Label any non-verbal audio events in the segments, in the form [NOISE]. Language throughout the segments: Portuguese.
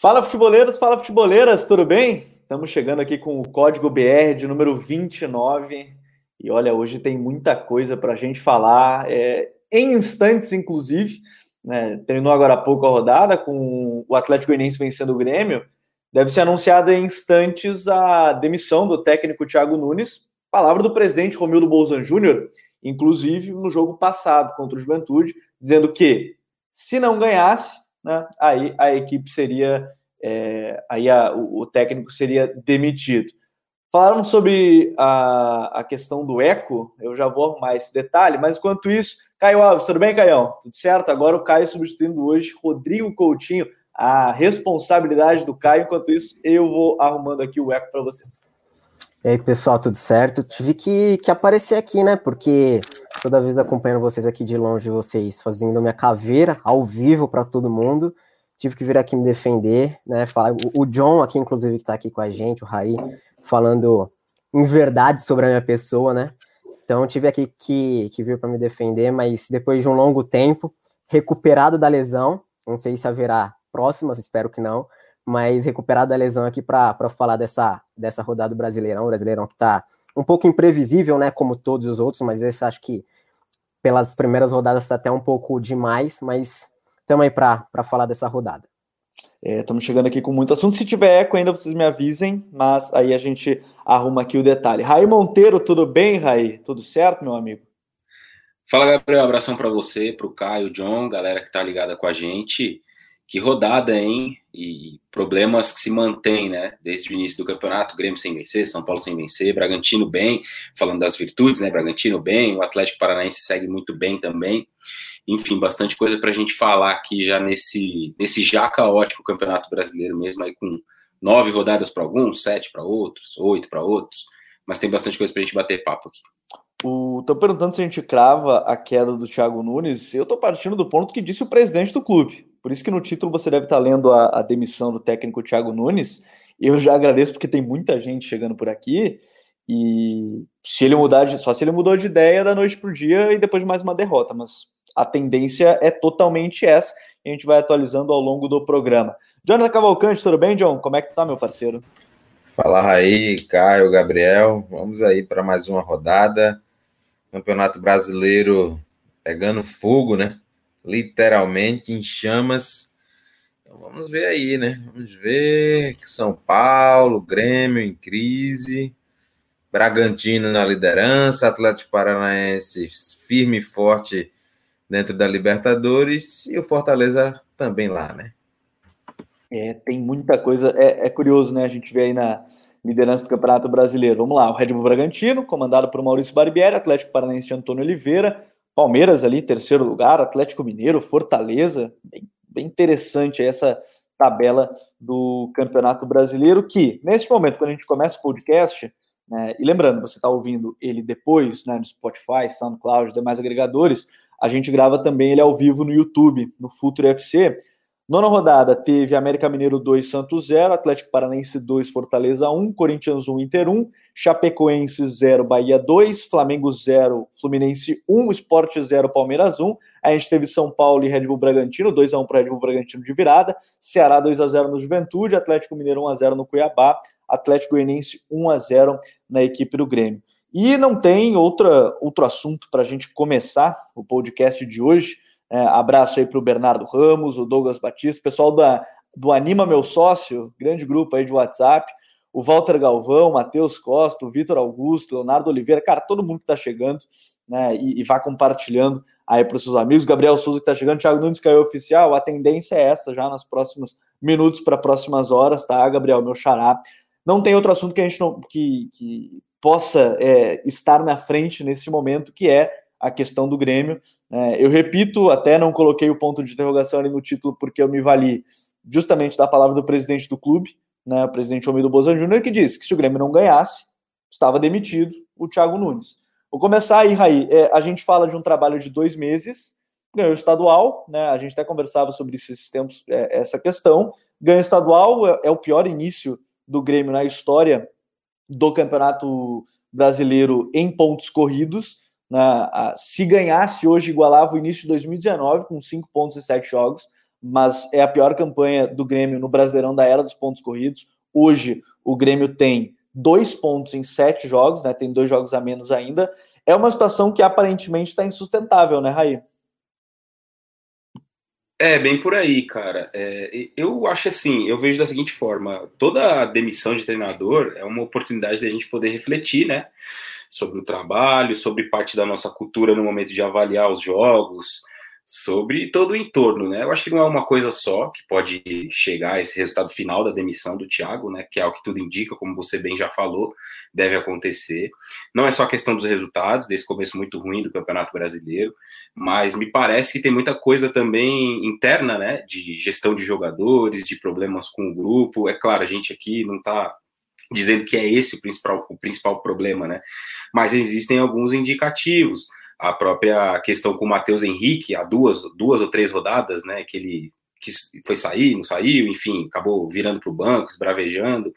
Fala futeboleiros, fala futeboleiras, tudo bem? Estamos chegando aqui com o código BR de número 29 e olha, hoje tem muita coisa para a gente falar, é, em instantes, inclusive. Né? Terminou agora há pouco a rodada com o Atlético Goianiense vencendo o Grêmio. Deve ser anunciada em instantes a demissão do técnico Thiago Nunes. Palavra do presidente Romildo Bolzan Júnior, inclusive no jogo passado contra o Juventude, dizendo que se não ganhasse, né, aí a equipe seria, é, aí a, o, o, técnico seria demitido. Falaram sobre a, a questão do eco, eu já vou arrumar esse detalhe, mas enquanto isso, Caio Alves, tudo bem, Caião? Tudo certo? Agora o Caio substituindo hoje Rodrigo Coutinho, a responsabilidade do Caio, enquanto isso eu vou arrumando aqui o eco para vocês. E aí, pessoal, tudo certo? Tive que, que aparecer aqui, né? Porque toda vez acompanhando vocês aqui de longe, vocês fazendo minha caveira ao vivo para todo mundo. Tive que vir aqui me defender, né? Falar, o, John aqui, inclusive, que está aqui com a gente, o Raí, falando em verdade sobre a minha pessoa, né? Então tive aqui que, que vir para me defender, mas depois de um longo tempo, recuperado da lesão, não sei se haverá próximas, espero que não, mas recuperado da lesão aqui para falar dessa, dessa rodada do Brasileirão, o Brasileirão que está um pouco imprevisível, né, como todos os outros, mas esse acho que pelas primeiras rodadas está até um pouco demais, mas estamos aí para falar dessa rodada. Estamos é, chegando aqui com muito assunto. Se tiver eco ainda, vocês me avisem, mas aí a gente arruma aqui o detalhe. Raí Monteiro, tudo bem, Raí? Tudo certo, meu amigo? Fala, Gabriel. Abração para você, para o Caio, John, galera que está ligada com a gente. Que rodada, hein? E problemas que se mantêm, né? Desde o início do campeonato, Grêmio sem vencer, São Paulo sem vencer, Bragantino bem, falando das virtudes, né? Bragantino bem, o Atlético Paranaense segue muito bem também. Enfim, bastante coisa para a gente falar aqui já nesse, nesse já caótico campeonato brasileiro mesmo, aí com nove rodadas para alguns, sete para outros, oito para outros, mas tem bastante coisa para a gente bater papo aqui. Estou perguntando se a gente crava a queda do Thiago Nunes. Eu estou partindo do ponto que disse o presidente do clube. Por isso que no título você deve estar lendo a, a demissão do técnico Thiago Nunes. Eu já agradeço porque tem muita gente chegando por aqui. E se ele mudar de, só se ele mudou de ideia da noite para o dia e depois de mais uma derrota, mas a tendência é totalmente essa. E a gente vai atualizando ao longo do programa. Jonathan Cavalcante, tudo bem, John? Como é que tá, meu parceiro? Fala aí, Caio, Gabriel. Vamos aí para mais uma rodada. Campeonato Brasileiro pegando fogo, né? Literalmente em chamas. Então vamos ver aí, né? Vamos ver que São Paulo, Grêmio em crise, Bragantino na liderança, Atlético Paranaense firme e forte dentro da Libertadores e o Fortaleza também lá, né? É, tem muita coisa. É, é curioso, né? A gente vê aí na, liderança do Campeonato Brasileiro. Vamos lá, o Red Bull Bragantino, comandado por Maurício Barbieri, Atlético Paranaense de Antônio Oliveira, Palmeiras ali, terceiro lugar, Atlético Mineiro, Fortaleza, bem, bem interessante essa tabela do Campeonato Brasileiro, que, nesse momento, quando a gente começa o podcast, né, e lembrando, você está ouvindo ele depois, né, no Spotify, SoundCloud, demais agregadores, a gente grava também ele ao vivo no YouTube, no Futuro FC, Nona rodada teve América Mineiro 2, Santos 0, Atlético Paranaense 2, Fortaleza 1, Corinthians 1, Inter 1, Chapecoense 0, Bahia 2, Flamengo 0, Fluminense 1, Sport 0, Palmeiras 1. A gente teve São Paulo e Red Bull Bragantino, 2 a 1 para Red Bull Bragantino de virada, Ceará 2 a 0 no Juventude, Atlético Mineiro 1 a 0 no Cuiabá, Atlético Goianiense 1 a 0 na equipe do Grêmio. E não tem outra, outro assunto para a gente começar o podcast de hoje é, abraço aí para o Bernardo Ramos, o Douglas Batista, pessoal da, do Anima Meu Sócio, grande grupo aí de WhatsApp, o Walter Galvão, Matheus Costa, o Vitor Augusto, Leonardo Oliveira, cara, todo mundo que está chegando né, e, e vá compartilhando aí para os seus amigos. Gabriel Souza que está chegando, Thiago Nunes caiu oficial. A tendência é essa já nos próximos minutos para próximas horas, tá, Gabriel? Meu xará. Não tem outro assunto que a gente não que, que possa é, estar na frente nesse momento, que é a questão do Grêmio. É, eu repito, até não coloquei o ponto de interrogação ali no título, porque eu me vali justamente da palavra do presidente do clube, né, o presidente Romildo Bozan Júnior, que disse que se o Grêmio não ganhasse, estava demitido o Thiago Nunes. Vou começar aí, Raí. É, a gente fala de um trabalho de dois meses, ganhou estadual, né? A gente até conversava sobre esses tempos, é, essa questão. Ganho estadual é, é o pior início do Grêmio na história do Campeonato Brasileiro em pontos corridos. Né? Se ganhasse hoje, igualava o início de 2019, com 5 pontos e 7 jogos. mas é a pior campanha do Grêmio no Brasileirão da era dos pontos corridos. Hoje, o Grêmio tem dois pontos em sete jogos, né? Tem dois jogos a menos ainda. É uma situação que aparentemente está insustentável, né, Raí? É, bem por aí, cara. É, eu acho assim, eu vejo da seguinte forma: toda demissão de treinador é uma oportunidade da gente poder refletir, né? Sobre o trabalho, sobre parte da nossa cultura no momento de avaliar os jogos, sobre todo o entorno, né? Eu acho que não é uma coisa só que pode chegar a esse resultado final da demissão do Thiago, né? Que é o que tudo indica, como você bem já falou, deve acontecer. Não é só a questão dos resultados, desse começo muito ruim do Campeonato Brasileiro, mas me parece que tem muita coisa também interna, né? De gestão de jogadores, de problemas com o grupo. É claro, a gente aqui não está dizendo que é esse o principal, o principal problema, né? Mas existem alguns indicativos a própria questão com o Matheus Henrique, há duas, duas ou três rodadas, né, que ele que foi sair, não saiu, enfim, acabou virando para o banco, esbravejando.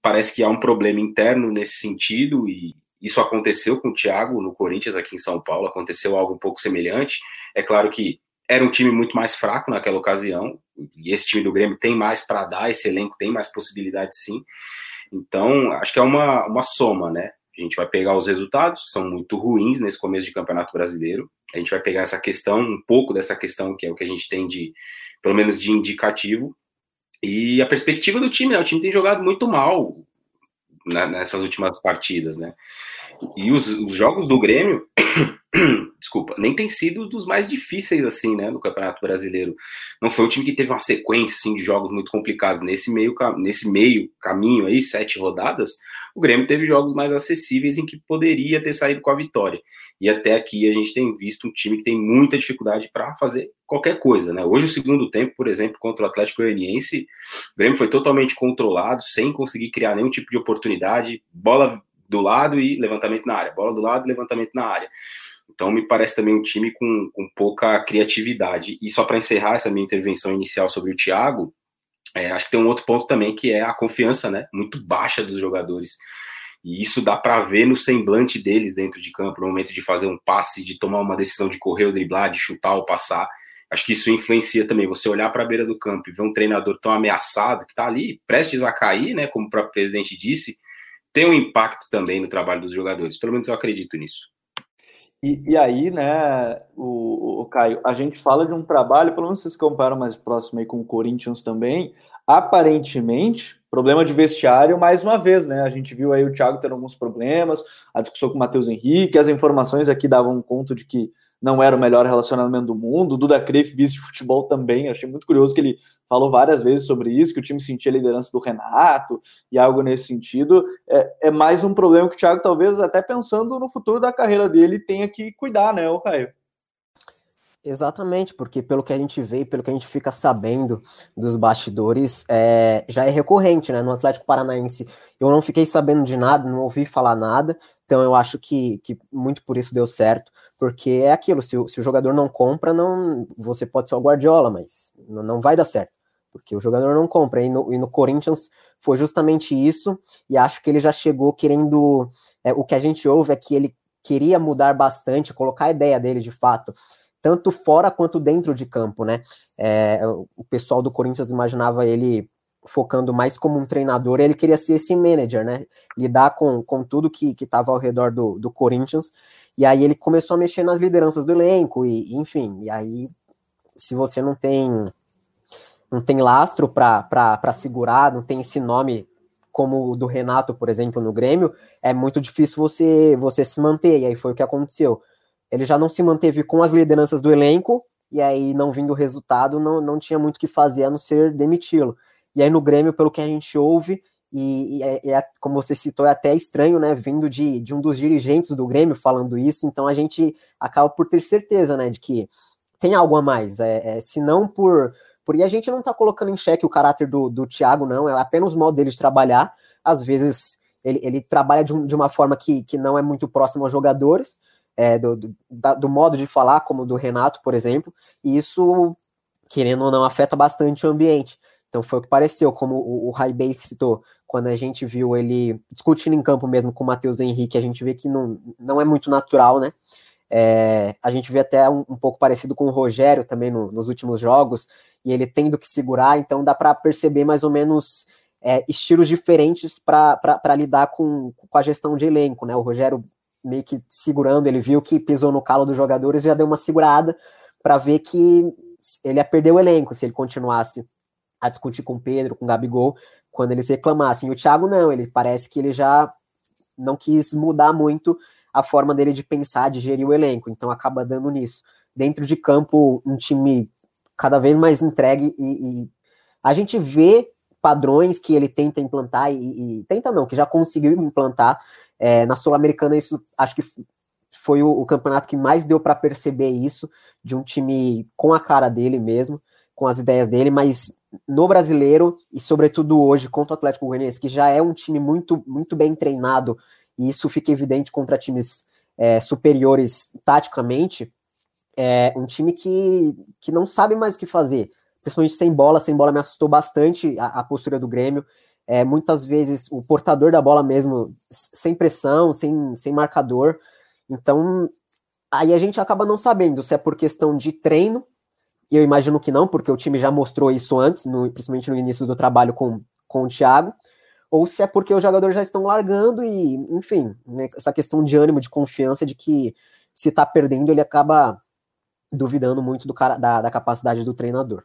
Parece que há um problema interno nesse sentido e isso aconteceu com o Thiago no Corinthians aqui em São Paulo, aconteceu algo um pouco semelhante. É claro que era um time muito mais fraco naquela ocasião, e esse time do Grêmio tem mais para dar, esse elenco tem mais possibilidades sim. Então, acho que é uma, uma soma, né? A gente vai pegar os resultados, que são muito ruins nesse começo de campeonato brasileiro. A gente vai pegar essa questão, um pouco dessa questão, que é o que a gente tem de, pelo menos, de indicativo. E a perspectiva do time, né? O time tem jogado muito mal nessas últimas partidas, né? E os, os jogos do Grêmio [CLEARS THROAT] desculpa, nem tem sido dos mais difíceis assim, né, no Campeonato Brasileiro. Não foi um time que teve uma sequência assim, de jogos muito complicados nesse meio nesse meio caminho aí, sete rodadas. O Grêmio teve jogos mais acessíveis em que poderia ter saído com a vitória. E até aqui a gente tem visto um time que tem muita dificuldade para fazer qualquer coisa, né? Hoje o segundo tempo, por exemplo, contra o Atlético Goianiense, o Grêmio foi totalmente controlado, sem conseguir criar nenhum tipo de oportunidade, bola do lado e levantamento na área, bola do lado levantamento na área. Então, me parece também um time com, com pouca criatividade. E só para encerrar essa minha intervenção inicial sobre o Thiago, é, acho que tem um outro ponto também que é a confiança, né? Muito baixa dos jogadores. E isso dá para ver no semblante deles dentro de campo, no momento de fazer um passe, de tomar uma decisão de correr ou driblar, de chutar ou passar. Acho que isso influencia também. Você olhar para a beira do campo e ver um treinador tão ameaçado, que está ali prestes a cair, né? Como o próprio presidente disse, tem um impacto também no trabalho dos jogadores. Pelo menos eu acredito nisso. E, e aí, né, o, o, Caio, a gente fala de um trabalho, pelo menos vocês comparam mais próximo aí com o Corinthians também, aparentemente, problema de vestiário mais uma vez, né? A gente viu aí o Thiago tendo alguns problemas, a discussão com o Matheus Henrique, as informações aqui davam conta de que não era o melhor relacionamento do mundo. Duda Creif, vice de futebol também. Achei muito curioso que ele falou várias vezes sobre isso, que o time sentia a liderança do Renato e algo nesse sentido. É, é mais um problema que o Thiago, talvez, até pensando no futuro da carreira dele, tenha que cuidar, né, o Caio? Exatamente, porque pelo que a gente vê, pelo que a gente fica sabendo dos bastidores, é, já é recorrente, né? No Atlético Paranaense, eu não fiquei sabendo de nada, não ouvi falar nada, então eu acho que, que muito por isso deu certo, porque é aquilo, se o, se o jogador não compra, não, você pode ser o Guardiola, mas não, não vai dar certo, porque o jogador não compra, e no, e no Corinthians foi justamente isso, e acho que ele já chegou querendo, é, o que a gente ouve é que ele queria mudar bastante, colocar a ideia dele de fato, tanto fora quanto dentro de campo, né? É, o pessoal do Corinthians imaginava ele focando mais como um treinador, ele queria ser esse manager, né? Lidar com, com tudo que estava ao redor do, do Corinthians. E aí ele começou a mexer nas lideranças do elenco, e enfim, e aí se você não tem não tem lastro para segurar, não tem esse nome como o do Renato, por exemplo, no Grêmio, é muito difícil você você se manter. E aí foi o que aconteceu ele já não se manteve com as lideranças do elenco, e aí não vindo o resultado, não, não tinha muito o que fazer a não ser demiti-lo. E aí no Grêmio, pelo que a gente ouve, e, e é, é, como você citou, é até estranho, né, vindo de, de um dos dirigentes do Grêmio falando isso, então a gente acaba por ter certeza, né, de que tem algo a mais, é, é se não por, por... E a gente não tá colocando em xeque o caráter do, do Thiago, não, é apenas o modo dele de trabalhar, às vezes ele, ele trabalha de, um, de uma forma que, que não é muito próxima aos jogadores, é, do, do, do, modo de falar, como do Renato, por exemplo, e isso, querendo ou não, afeta bastante o ambiente. Então foi o que pareceu, como o, o Bay citou, quando a gente viu ele discutindo em campo mesmo com o Matheus Henrique, a gente vê que não, não é muito natural, né? É, a gente vê até um, um, pouco parecido com o Rogério também no, nos últimos jogos, e ele tendo que segurar, então dá para perceber mais ou menos é, estilos diferentes para lidar com, com a gestão de elenco, né? O Rogério meio que segurando, ele viu que pisou no calo dos jogadores, já deu uma segurada para ver que ele ia perder o elenco se ele continuasse a discutir com o Pedro, com o Gabigol, quando eles reclamassem. O Thiago não, ele parece que ele já não quis mudar muito a forma dele de pensar, de gerir o elenco, então acaba dando nisso. Dentro de campo, um time cada vez mais entregue e, e a gente vê padrões que ele tenta implantar e, e tenta não, que já conseguiu implantar é, na Sul-Americana isso acho que foi o, o campeonato que mais deu para perceber isso de um time com a cara dele mesmo, com as ideias dele, mas no brasileiro e sobretudo hoje contra o Atlético Goianiense, que já é um time muito muito bem treinado e isso fica evidente contra times é, superiores taticamente, é um time que, que não sabe mais o que fazer, principalmente sem bola. Sem bola me assustou bastante a, a postura do Grêmio. É, muitas vezes o portador da bola mesmo, sem pressão, sem, sem marcador. Então, aí a gente acaba não sabendo se é por questão de treino, e eu imagino que não, porque o time já mostrou isso antes, no, principalmente no início do trabalho com, com o Thiago, ou se é porque os jogadores já estão largando e, enfim, né, essa questão de ânimo, de confiança de que se tá perdendo, ele acaba duvidando muito do cara, da, da capacidade do treinador.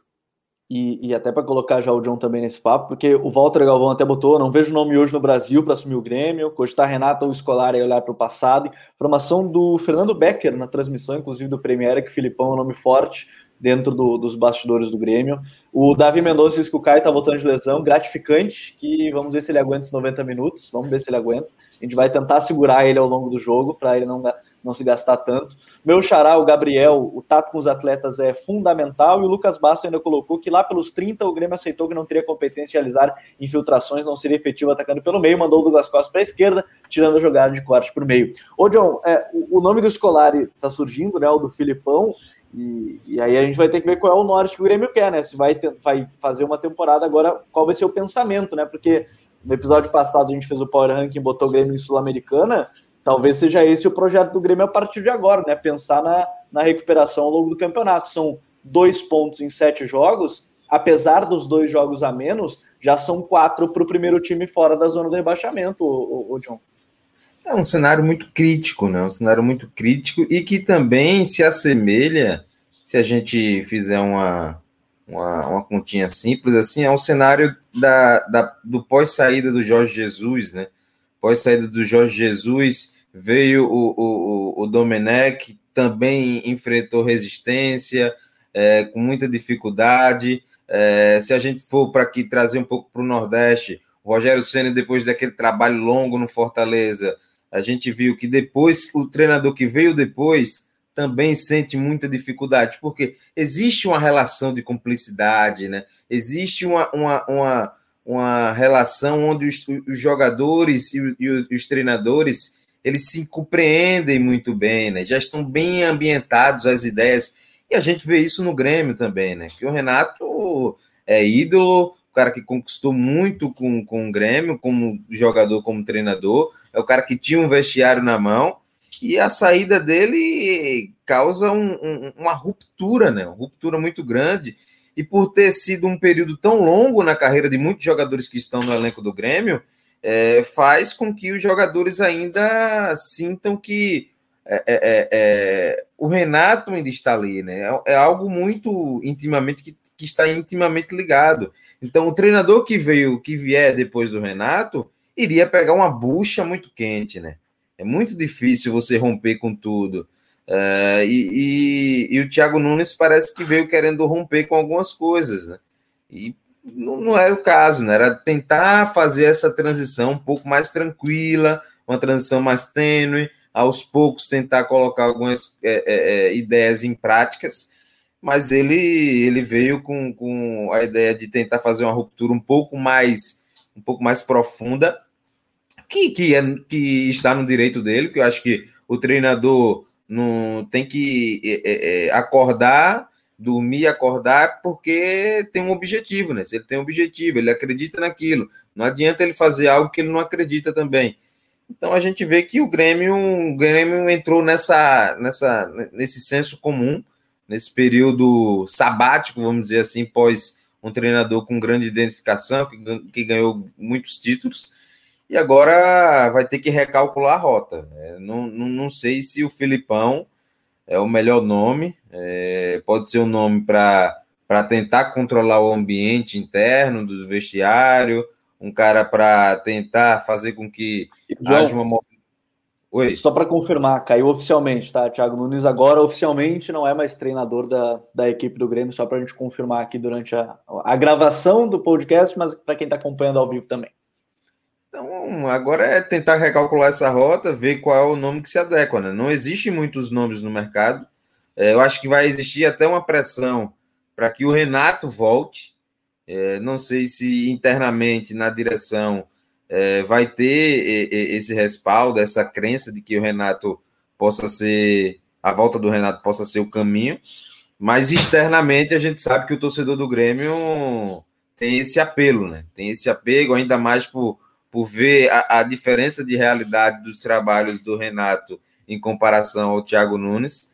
E, e, até para colocar já o John também nesse papo, porque o Walter Galvão até botou, não vejo nome hoje no Brasil para assumir o Grêmio, cogitar Renato ou Escolar e olhar para o passado. Formação do Fernando Becker na transmissão, inclusive do Premier, que Filipão é um nome forte dentro do, dos bastidores do Grêmio. O Davi Mendonça disse que o Caio está voltando de lesão, gratificante, que vamos ver se ele aguenta esses 90 minutos, vamos ver se ele aguenta. A gente vai tentar segurar ele ao longo do jogo, para ele não, não se gastar tanto. Meu xará, o Gabriel, o tato com os atletas é fundamental, e o Lucas Basso ainda colocou que lá pelos 30 o Grêmio aceitou que não teria competência em realizar infiltrações, não seria efetivo atacando pelo meio, mandou o Douglas Costa para a esquerda, tirando a jogada de corte o meio. Ô John, é, o, nome do Scolari está surgindo, né, o do Filipão, e, e, aí a gente vai ter que ver qual é o norte que o Grêmio quer, né? Se vai, ter, vai fazer uma temporada agora, qual vai ser o pensamento, né? Porque no episódio passado a gente fez o Power Ranking botou o Grêmio em Sul-Americana. Talvez seja esse o projeto do Grêmio a partir de agora, né? Pensar na, na recuperação ao longo do campeonato. São dois pontos em sete jogos, apesar dos dois jogos a menos, já são quatro para o primeiro time fora da zona do rebaixamento, o, o, o John. É um cenário muito crítico, né? Um cenário muito crítico e que também se assemelha, se a gente fizer uma, uma, uma continha simples, assim, é um cenário da, da do pós-saída do Jorge Jesus, né? Pós-saída do Jorge Jesus, veio o, o, o Domenech, também enfrentou resistência, é, com muita dificuldade. É, se a gente for para aqui trazer um pouco para o Nordeste, o Rogério Senna, depois daquele trabalho longo no Fortaleza, a gente viu que depois, o treinador que veio depois também sente muita dificuldade, porque existe uma relação de cumplicidade, né? Existe uma, uma, uma, uma relação onde os, os jogadores e, os, e, os, treinadores eles se compreendem muito bem, né? Já estão bem ambientados as ideias. E a gente vê isso no Grêmio também, né? Que o Renato é ídolo, o cara que conquistou muito com, com o Grêmio, como jogador, como treinador, é o cara que tinha um vestiário na mão, e a saída dele causa um, um, uma ruptura, né? Uma ruptura muito grande. E por ter sido um período tão longo na carreira de muitos jogadores que estão no elenco do Grêmio, é, faz com que os jogadores ainda sintam que é, é, é, é o Renato ainda está ali, né? É, é algo muito intimamente que que está intimamente ligado. Então, o treinador que veio, que vier depois do Renato, iria pegar uma bucha muito quente, né? É muito difícil você romper com tudo. Uh, e, e, e, o Thiago Nunes parece que veio querendo romper com algumas coisas, né? E não, não era o caso, né? Era tentar fazer essa transição um pouco mais tranquila, uma transição mais tênue, aos poucos tentar colocar algumas é, é, ideias em práticas mas ele, ele veio com, com a ideia de tentar fazer uma ruptura um pouco mais um pouco mais profunda, que, que, é, que está no direito dele, que eu acho que o treinador não tem que é, é, é acordar, dormir, acordar, porque tem um objetivo, né? Se ele tem um objetivo, ele acredita naquilo. Não adianta ele fazer algo que ele não acredita também. Então a gente vê que o Grêmio, o Grêmio entrou nessa, nessa, nesse senso comum nesse período sabático, vamos dizer assim, pós um treinador com grande identificação, que, que ganhou muitos títulos, e agora vai ter que recalcular a rota. É, não, não, não sei se o Filipão é o melhor nome, é, pode ser um nome para tentar controlar o ambiente interno do vestiário, um cara para tentar fazer com que John, haja uma. Oi. Só para confirmar, caiu oficialmente, tá? Thiago Nunes agora oficialmente não é mais treinador da, da equipe do Grêmio, só para a gente confirmar aqui durante a, a gravação do podcast, mas para quem está acompanhando ao vivo também. Então, agora é tentar recalcular essa rota, ver qual é o nome que se adequa. Né? Não existe muitos nomes no mercado. É, eu acho que vai existir até uma pressão para que o Renato volte. É, não sei se internamente na direção é, vai ter esse respaldo, essa crença de que o Renato possa ser, a volta do Renato possa ser o caminho. Mas externamente a gente sabe que o torcedor do Grêmio tem esse apelo, né? Tem esse apego, ainda mais por por ver a, a, diferença de realidade dos trabalhos do Renato em comparação ao Thiago Nunes.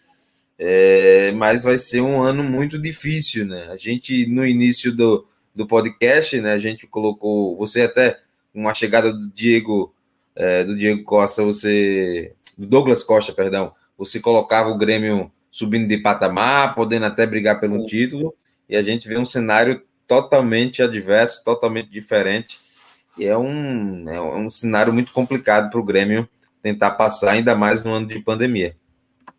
É, mas vai ser um ano muito difícil, né? A gente, no início do, do podcast, né, a gente colocou, você até, com a chegada do Diego, é, do Diego Costa, você, do Douglas Costa, perdão, você colocava o Grêmio subindo de patamar, podendo até brigar pelo título, e a gente vê um cenário totalmente adverso, totalmente diferente, e é um, é um cenário muito complicado para o Grêmio tentar passar, ainda mais no ano de pandemia.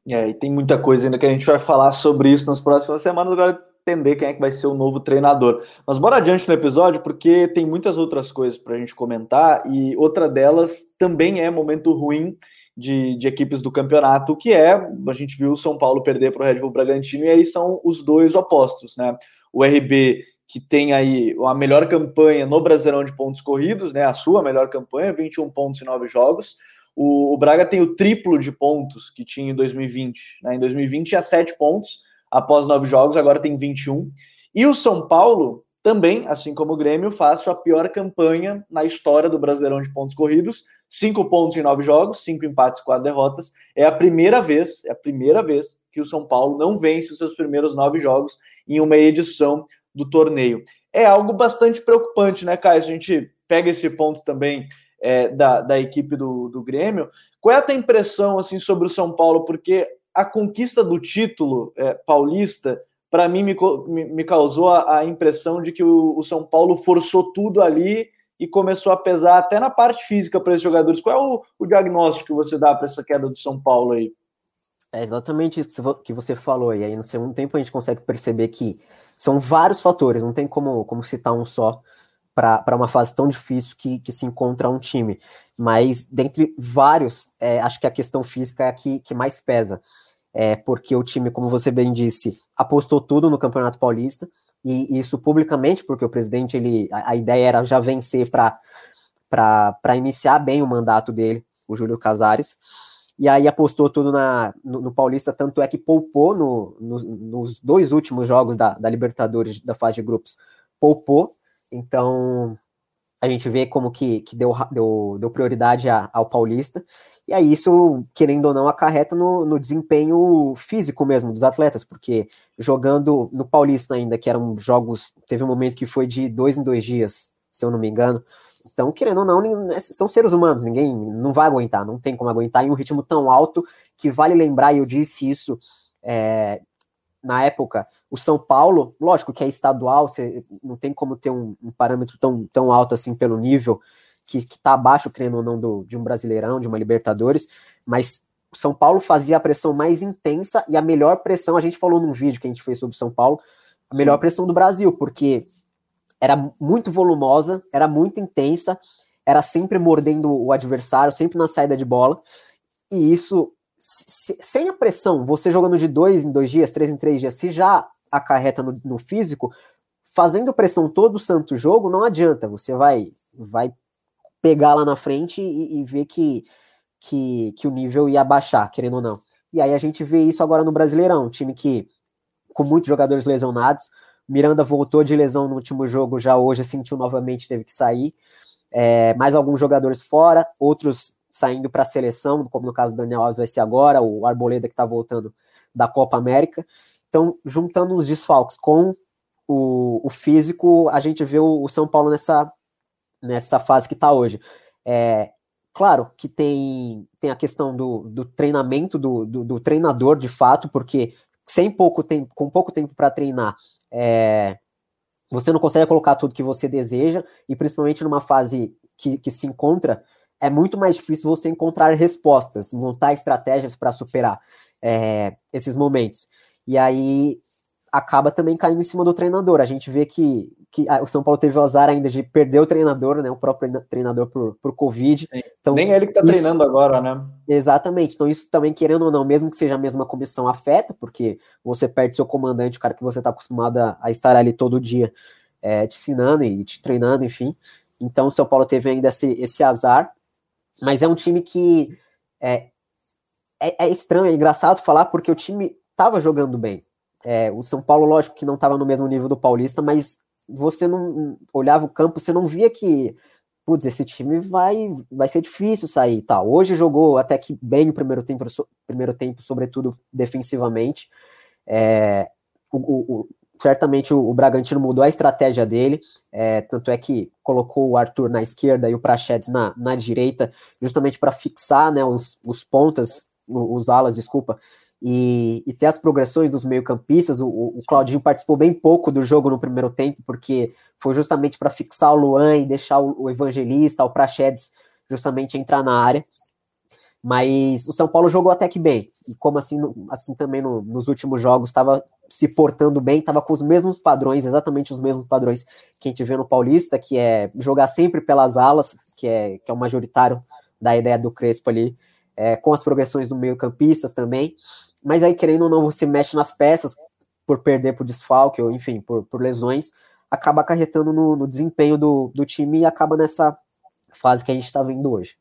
É, e tem muita coisa ainda que a gente vai falar sobre isso nas próximas semanas, agora entender quem é que vai ser o novo treinador. Mas bora adiante no episódio, porque tem muitas outras coisas para a gente comentar, e outra delas também é momento ruim de, de, equipes do campeonato, que é, a gente viu o São Paulo perder para o Red Bull Bragantino, e aí são os dois opostos, né? O RB que tem aí a melhor campanha no Brasileirão de pontos corridos, né? A sua melhor campanha, 21 pontos em 9 jogos. O, Braga tem o triplo de pontos que tinha em 2020. Né? Em 2020 tinha 7 pontos após 9 jogos, agora tem 21. E o São Paulo também, assim como o Grêmio, faz sua pior campanha na história do Brasileirão de pontos corridos. 5 pontos em 9 jogos, 5 empates, 4 derrotas. É a primeira vez, é a primeira vez que o São Paulo não vence os seus primeiros 9 jogos em uma edição do torneio. É algo bastante preocupante, né, Caio? A gente pega esse ponto também é, da, da equipe do, do Grêmio. Qual é a tua impressão assim, sobre o São Paulo? Porque a conquista do título é, paulista, para mim, me, me, causou a, a impressão de que o, o, São Paulo forçou tudo ali e começou a pesar até na parte física para esses jogadores. Qual é o, o diagnóstico que você dá para essa queda do São Paulo aí? É exatamente isso que você falou. E aí, no segundo tempo, a gente consegue perceber que são vários fatores, não tem como, como citar um só para uma fase tão difícil que, que se encontra um time. Mas, dentre vários, é, acho que a questão física é a que, que mais pesa. É, porque o time, como você bem disse, apostou tudo no Campeonato Paulista, e, e isso publicamente, porque o presidente, ele, a, a ideia era já vencer para iniciar bem o mandato dele, o Júlio Casares e aí apostou tudo na, no, no Paulista, tanto é que poupou no, no, nos dois últimos jogos da, da Libertadores da fase de grupos, poupou, então a gente vê como que, que deu, deu, deu prioridade a, ao Paulista, e aí isso, querendo ou não, acarreta no, no desempenho físico mesmo dos atletas, porque jogando no Paulista ainda, que eram jogos, teve um momento que foi de dois em dois dias, se eu não me engano, então, querendo ou não, né, são seres humanos, ninguém não vai aguentar, não tem como aguentar em um ritmo tão alto que vale lembrar, e eu disse isso é, na época, o São Paulo, lógico que é estadual, você não tem como ter um, um parâmetro tão, tão alto assim pelo nível que está abaixo, querendo ou não, do, de um Brasileirão, de uma Libertadores, mas o São Paulo fazia a pressão mais intensa e a melhor pressão, a gente falou num vídeo que a gente fez sobre o São Paulo, a melhor pressão do Brasil, porque era muito volumosa, era muito intensa, era sempre mordendo o adversário, sempre na saída de bola. E isso, se, sem a pressão, você jogando de dois em dois dias, três em três dias, se já acarreta no, no físico, fazendo pressão todo o santo jogo, não adianta. Você vai, vai pegar lá na frente e, e ver que, que, que o nível ia baixar, querendo ou não. E aí a gente vê isso agora no Brasileirão, um time que, com muitos jogadores lesionados, Miranda voltou de lesão no último jogo, já hoje sentiu novamente, teve que sair. É, mais alguns jogadores fora, outros saindo para a seleção, como no caso do Daniel Alves vai ser agora, o Arboleda que está voltando da Copa América. Então, juntando os desfalques com o, o físico, a gente vê o, o, São Paulo nessa, nessa fase que está hoje. É, claro que tem, tem a questão do, do treinamento do, do, do treinador, de fato, porque sem pouco tempo, com pouco tempo para treinar, é, você não consegue colocar tudo que você deseja, e principalmente numa fase que, que se encontra, é muito mais difícil você encontrar respostas, montar estratégias para superar é, esses momentos. E aí acaba também caindo em cima do treinador. A gente vê que, que o São Paulo teve o azar ainda de perder o treinador, né? O próprio treinador por, por Covid. Então, Nem ele que está treinando agora, né? Exatamente. Então, isso também, querendo ou não, mesmo que seja a mesma comissão, afeta, porque você perde seu comandante, o cara que você está acostumado a, a, estar ali todo dia é, te ensinando e te treinando, enfim. Então, o São Paulo teve ainda esse, esse azar, mas é um time que é, é, é estranho, é engraçado falar, porque o time estava jogando bem é, o São Paulo, lógico que não estava no mesmo nível do Paulista, mas você não olhava o campo, você não via que, putz, esse time vai, vai ser difícil sair tal. Hoje jogou até que bem o primeiro tempo, primeiro tempo sobretudo defensivamente. É, o, o, certamente o, o, Bragantino mudou a estratégia dele, é, tanto é que colocou o Arthur na esquerda e o Prachedes na, na direita, justamente para fixar né, os, os pontas, os alas, desculpa, e, e ter as progressões dos meio-campistas. O, o, Claudinho participou bem pouco do jogo no primeiro tempo, porque foi justamente para fixar o Luan e deixar o, o Evangelista, o Prachedes, justamente entrar na área. Mas o São Paulo jogou até que bem, e como assim, assim também no, nos últimos jogos estava se portando bem, estava com os mesmos padrões, exatamente os mesmos padrões que a gente vê no Paulista, que é jogar sempre pelas alas, que é, que é o majoritário da ideia do Crespo ali, é, com as progressões do meio campistas também, mas aí, querendo ou não, você mexe nas peças por perder por desfalque, ou enfim, por, por lesões, acaba acarretando no, no desempenho do, do time e acaba nessa fase que a gente está vendo hoje.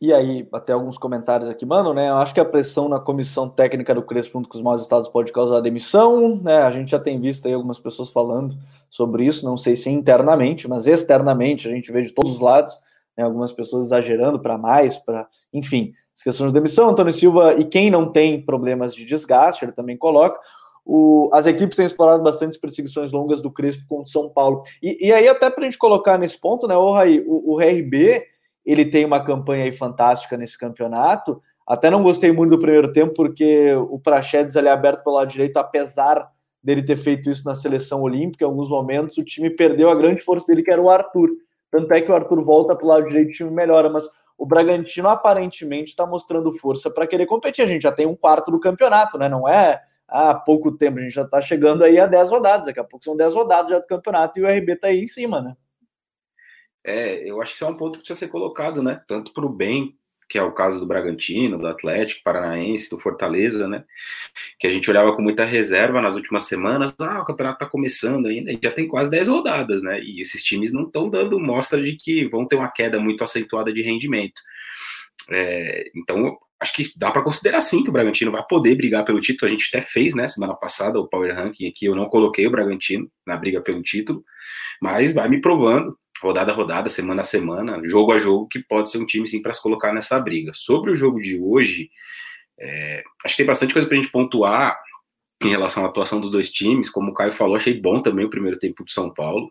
E aí, até alguns comentários aqui, mano, né? Eu acho que a pressão na comissão técnica do Crespo junto com os maus estados pode causar demissão, né? A gente já tem visto aí algumas pessoas falando sobre isso, não sei se internamente, mas externamente a gente vê de todos os lados, né? Algumas pessoas exagerando para mais, para, enfim, as questões de demissão, Antônio Silva e quem não tem problemas de desgaste, ele também coloca. O, as equipes têm explorado bastante perseguições longas do Crespo contra o São Paulo. E, e aí, até para a gente colocar nesse ponto, né, o, Raí, o, o RB ele tem uma campanha aí fantástica nesse campeonato. Até não gostei muito do primeiro tempo, porque o Prachedes ali aberto pelo lado direito, apesar dele ter feito isso na seleção olímpica, em alguns momentos o time perdeu a grande força dele, que era o Arthur. Tanto é que o Arthur volta para o lado direito, o time melhora, mas o Bragantino aparentemente está mostrando força para querer competir. A gente já tem um quarto do campeonato, né? Não é há pouco tempo, a gente já está chegando aí a 10 rodadas, daqui a pouco são 10 rodadas já do campeonato e o RB está aí em cima, né? É, eu acho que isso é um ponto que precisa ser colocado, né? Tanto para o bem que é o caso do Bragantino, do Atlético Paranaense, do Fortaleza, né? Que a gente olhava com muita reserva nas últimas semanas. Ah, o campeonato está começando ainda, já tem quase 10 rodadas, né? E esses times não estão dando mostra de que vão ter uma queda muito acentuada de rendimento. É, então, acho que dá para considerar sim que o Bragantino vai poder brigar pelo título. A gente até fez, né, semana passada, o Power Ranking aqui. Eu não coloquei o Bragantino na briga pelo título, mas vai me provando rodada a rodada, semana a semana, jogo a jogo, que pode ser um time sim para se colocar nessa briga. Sobre o jogo de hoje, é, acho que tem bastante coisa para a gente pontuar em relação à atuação dos dois times. Como o Caio falou, achei bom também o primeiro tempo do São Paulo.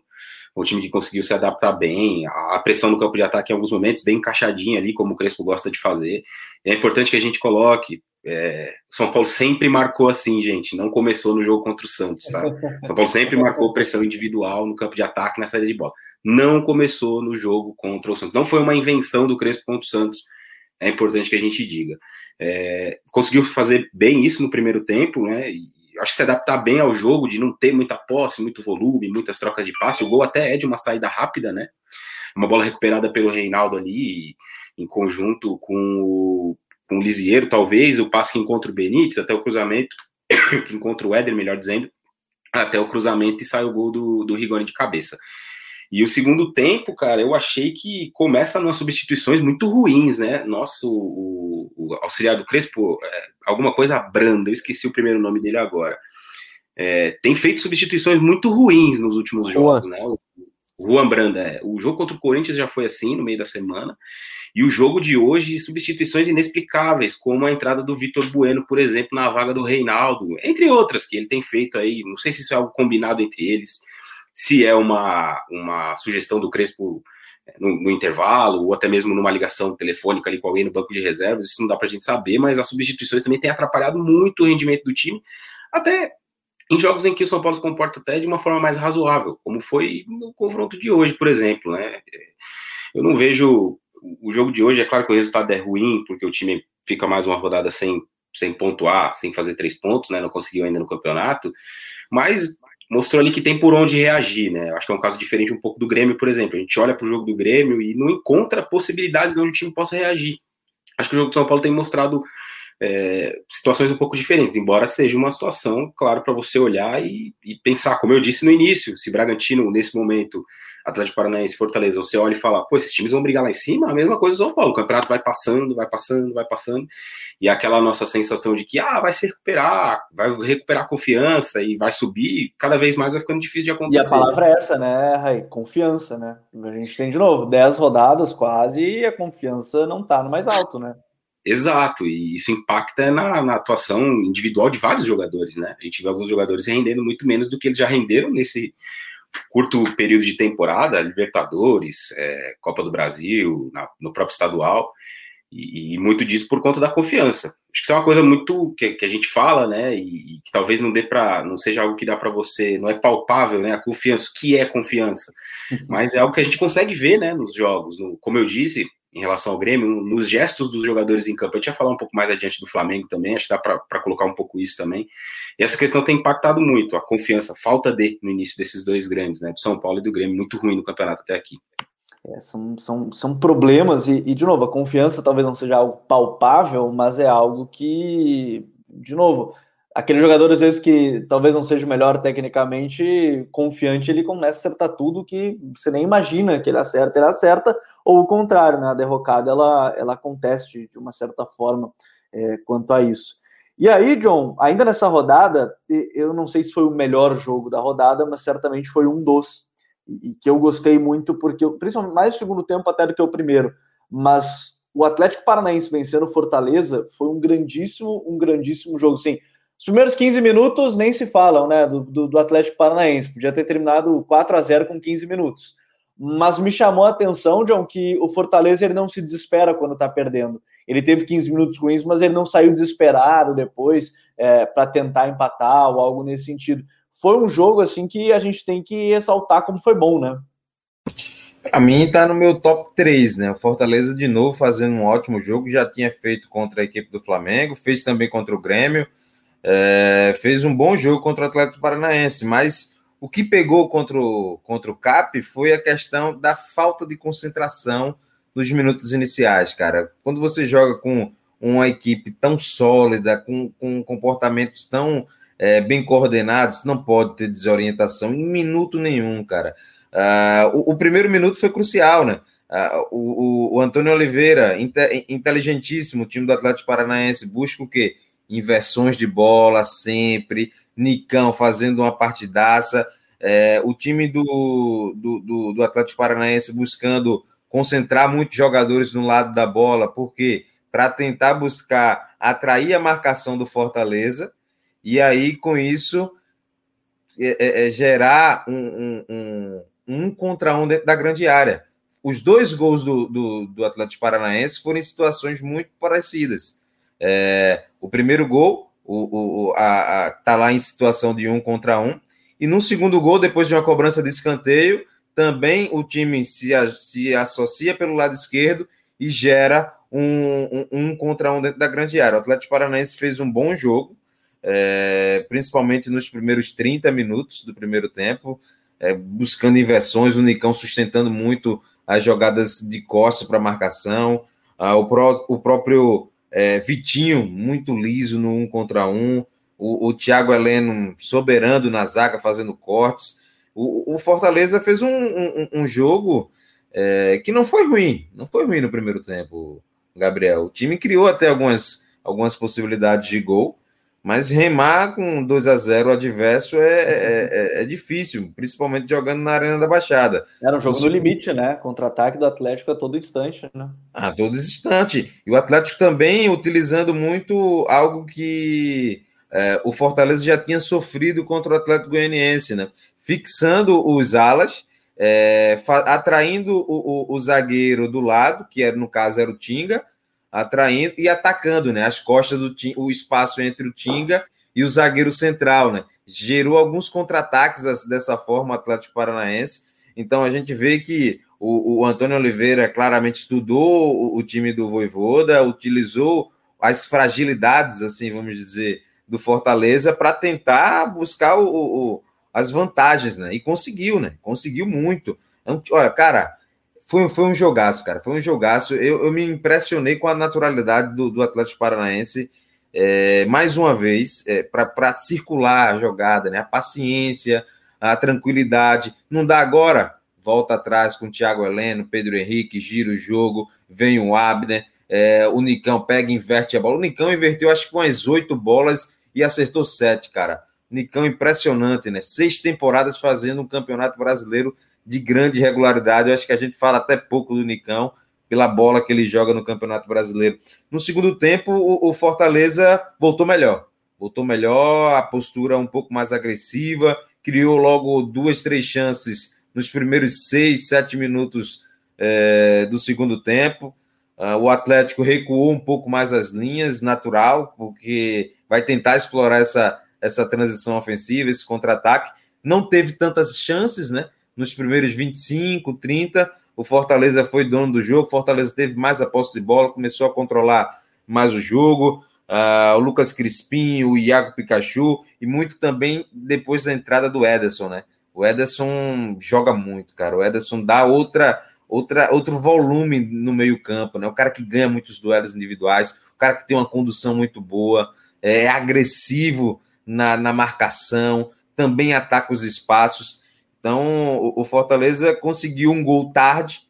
Um time que conseguiu se adaptar bem, a pressão no campo de ataque em alguns momentos bem encaixadinha ali, como o Crespo gosta de fazer. é importante que a gente coloque. É, São Paulo sempre marcou assim, gente. Não começou no jogo contra o Santos, tá? [LAUGHS] São Paulo sempre marcou pressão individual no campo de ataque na saída de bola não começou no jogo contra o Santos. Não foi uma invenção do Crespo contra o Santos, é importante que a gente diga. É, conseguiu fazer bem isso no primeiro tempo, né? E acho que se adaptar bem ao jogo, de não ter muita posse, muito volume, muitas trocas de passe. O gol até é de uma saída rápida, né? Uma bola recuperada pelo Reinaldo ali, em conjunto com o, com o Lisieiro, talvez, o passe que encontra o Benítez, até o cruzamento, [COUGHS] que encontra o Éder, melhor dizendo, até o cruzamento e sai o gol do, do Rigoni de cabeça. E o segundo tempo, cara, eu achei que começa nas substituições muito ruins, né? Nosso o, o auxiliar do Crespo, é, alguma coisa branda, eu esqueci o primeiro nome dele agora. É, tem feito substituições muito ruins nos últimos jogos, né? Juan Branda, é. O jogo contra o Corinthians já foi assim, no meio da semana. E o jogo de hoje, substituições inexplicáveis, como a entrada do Vitor Bueno, por exemplo, na vaga do Reinaldo, entre outras que ele tem feito aí. Não sei se isso é algo combinado entre eles, se é uma, uma sugestão do Crespo é, no, no, intervalo, ou até mesmo numa ligação telefônica ali com alguém no banco de reservas, isso não dá pra gente saber, mas as substituições também têm atrapalhado muito o rendimento do time, até em jogos em que o São Paulo se comporta até de uma forma mais razoável, como foi no confronto de hoje, por exemplo, né? Eu não vejo o jogo de hoje, é claro que o resultado é ruim, porque o time fica mais uma rodada sem, sem pontuar, sem fazer três pontos, né? Não conseguiu ainda no campeonato, mas mostrou ali que tem por onde reagir, né? Acho que é um caso diferente um pouco do Grêmio, por exemplo. A gente olha para o jogo do Grêmio e não encontra possibilidades de onde o time possa reagir. Acho que o jogo do São Paulo tem mostrado é, situações um pouco diferentes, embora seja uma situação, claro, para você olhar e, e, pensar, como eu disse no início, se Bragantino, nesse momento, Atlético Paranaense, Fortaleza, você olha e fala, pô, esses times vão brigar lá em cima, a mesma coisa do São Paulo, o campeonato vai passando, vai passando, vai passando, e aquela nossa sensação de que, ah, vai se recuperar, vai recuperar a confiança e vai subir, cada vez mais vai ficando difícil de acontecer. E a palavra é essa, né, Rai? Confiança, né? A gente tem, de novo, 10 rodadas quase e a confiança não tá no mais alto, né? Exato, e isso impacta na, na, atuação individual de vários jogadores, né? A gente vê alguns jogadores rendendo muito menos do que eles já renderam nesse curto período de temporada, Libertadores, é, Copa do Brasil, na, no próprio estadual, e, e, muito disso por conta da confiança. Acho que isso é uma coisa muito que, que a gente fala, né? E, e que talvez não dê para, não seja algo que dá para você, não é palpável, né? A confiança, o que é confiança? Uhum. Mas é algo que a gente consegue ver, né? Nos jogos, no, como eu disse, em relação ao Grêmio, nos gestos dos jogadores em campo. A gente ia falar um pouco mais adiante do Flamengo também, acho que dá para colocar um pouco isso também. E essa questão tem impactado muito, a confiança, falta de no início desses dois grandes, né, do São Paulo e do Grêmio, muito ruim no campeonato até aqui. É, são, são, são problemas, e, e, de novo, a confiança talvez não seja algo palpável, mas é algo que, de novo, aquele jogador, às vezes, que talvez não seja o melhor tecnicamente, confiante, ele começa a acertar tudo que você nem imagina que ele acerta, ele acerta, ou o contrário, né? A derrocada, ela, ela acontece de, uma certa forma é, quanto a isso. E aí, John, ainda nessa rodada, eu não sei se foi o melhor jogo da rodada, mas certamente foi um dos, e que eu gostei muito, porque, principalmente mais o segundo tempo até do que o primeiro, mas o Atlético Paranaense vencendo Fortaleza foi um grandíssimo, um grandíssimo jogo, sim, os primeiros 15 minutos nem se falam, né, do, do, do Atlético Paranaense. Podia ter terminado 4 a 0 com 15 minutos. Mas me chamou a atenção, John, que o Fortaleza ele não se desespera quando está perdendo. Ele teve 15 minutos ruins, mas ele não saiu desesperado depois é, para tentar empatar ou algo nesse sentido. Foi um jogo assim que a gente tem que ressaltar como foi bom, né? Para mim está no meu top 3, né? O Fortaleza de novo fazendo um ótimo jogo, já tinha feito contra a equipe do Flamengo, fez também contra o Grêmio é, fez um bom jogo contra o Atlético Paranaense, mas o que pegou contra o, contra o CAP foi a questão da falta de concentração nos minutos iniciais, cara. Quando você joga com uma equipe tão sólida, com, com comportamentos tão é, bem coordenados, não pode ter desorientação em minuto nenhum, cara. Uh, o, o, primeiro minuto foi crucial, né? Uh, o, o, Antônio Oliveira, inte, inteligentíssimo, o time do Atlético Paranaense, busca o quê? Inversões de bola sempre, Nicão fazendo uma partidaça, é, o time do, do, do, do, Atlético Paranaense buscando concentrar muitos jogadores no lado da bola, porque para tentar buscar atrair a marcação do Fortaleza, e aí com isso é, é, é gerar um, um, um, um, contra um dentro da grande área. Os dois gols do, do, do Atlético Paranaense foram em situações muito parecidas. É, o primeiro gol, o, o, a, a, tá lá em situação de um contra um. E no segundo gol, depois de uma cobrança de escanteio, também o time se, se associa pelo lado esquerdo e gera um, um, um, contra um dentro da grande área. O Atlético Paranaense fez um bom jogo, é, principalmente nos primeiros 30 minutos do primeiro tempo, é, buscando inversões, o Nicão sustentando muito as jogadas de costas para marcação, ah, o, pró, o próprio é, Vitinho, muito liso no um contra um. O, o Thiago Heleno soberano na zaga, fazendo cortes. O, o Fortaleza fez um, um, um jogo é, que não foi ruim. Não foi ruim no primeiro tempo, Gabriel. O time criou até algumas, algumas possibilidades de gol, Mas remar com 2 a 0 o adverso é, é, é, é, difícil, principalmente jogando na Arena da Baixada. Era um jogo no limite, né? Contra-ataque do Atlético a todo instante, né? A todo instante. E o Atlético também utilizando muito algo que é, o Fortaleza já tinha sofrido contra o Atlético Goianiense, né? Fixando os alas, é, atraindo o, o, o zagueiro do lado, que era, no caso era o Tinga, atraindo e atacando, né? As costas do o espaço entre o Tinga e o zagueiro central, né? Gerou alguns contra-ataques dessa forma o Atlético Paranaense. Então a gente vê que o, o Antônio Oliveira claramente estudou o, o, time do Voivoda, utilizou as fragilidades, assim, vamos dizer, do Fortaleza para tentar buscar o, as vantagens, né? E conseguiu, né? Conseguiu muito. Então, olha, cara, foi, foi um jogaço, cara. Foi um jogaço. Eu, eu me impressionei com a naturalidade do, do Atlético Paranaense. É, mais uma vez, é, para circular a jogada, né? A paciência, a tranquilidade. Não dá agora, volta atrás com o Thiago Heleno, Pedro Henrique, gira o jogo, vem o Abner, é, o Nicão pega e inverte a bola. O Nicão inverteu, acho que umas oito bolas e acertou sete, cara. Nicão impressionante, né? Seis temporadas fazendo um campeonato brasileiro de grande regularidade. Eu acho que a gente fala até pouco do Nicão pela bola que ele joga no Campeonato Brasileiro. No segundo tempo, o, Fortaleza voltou melhor. Voltou melhor, a postura um pouco mais agressiva, criou logo duas, três chances nos primeiros seis, sete minutos é, do segundo tempo. Uh, o Atlético recuou um pouco mais as linhas, natural, porque vai tentar explorar essa, essa transição ofensiva, esse contra-ataque. Não teve tantas chances, né? Nos primeiros 25, 30. O Fortaleza foi dono do jogo, o Fortaleza teve mais a posse de bola, começou a controlar mais o jogo. Uh, o Lucas Crispim, o Iago Pikachu, e muito também depois da entrada do Ederson, né? O Ederson joga muito, cara. O Ederson dá outra, outra, outro volume no meio-campo, né? O cara que ganha muitos duelos individuais, o cara que tem uma condução muito boa, é agressivo na, na marcação, também ataca os espaços. Então, o Fortaleza conseguiu um gol tarde,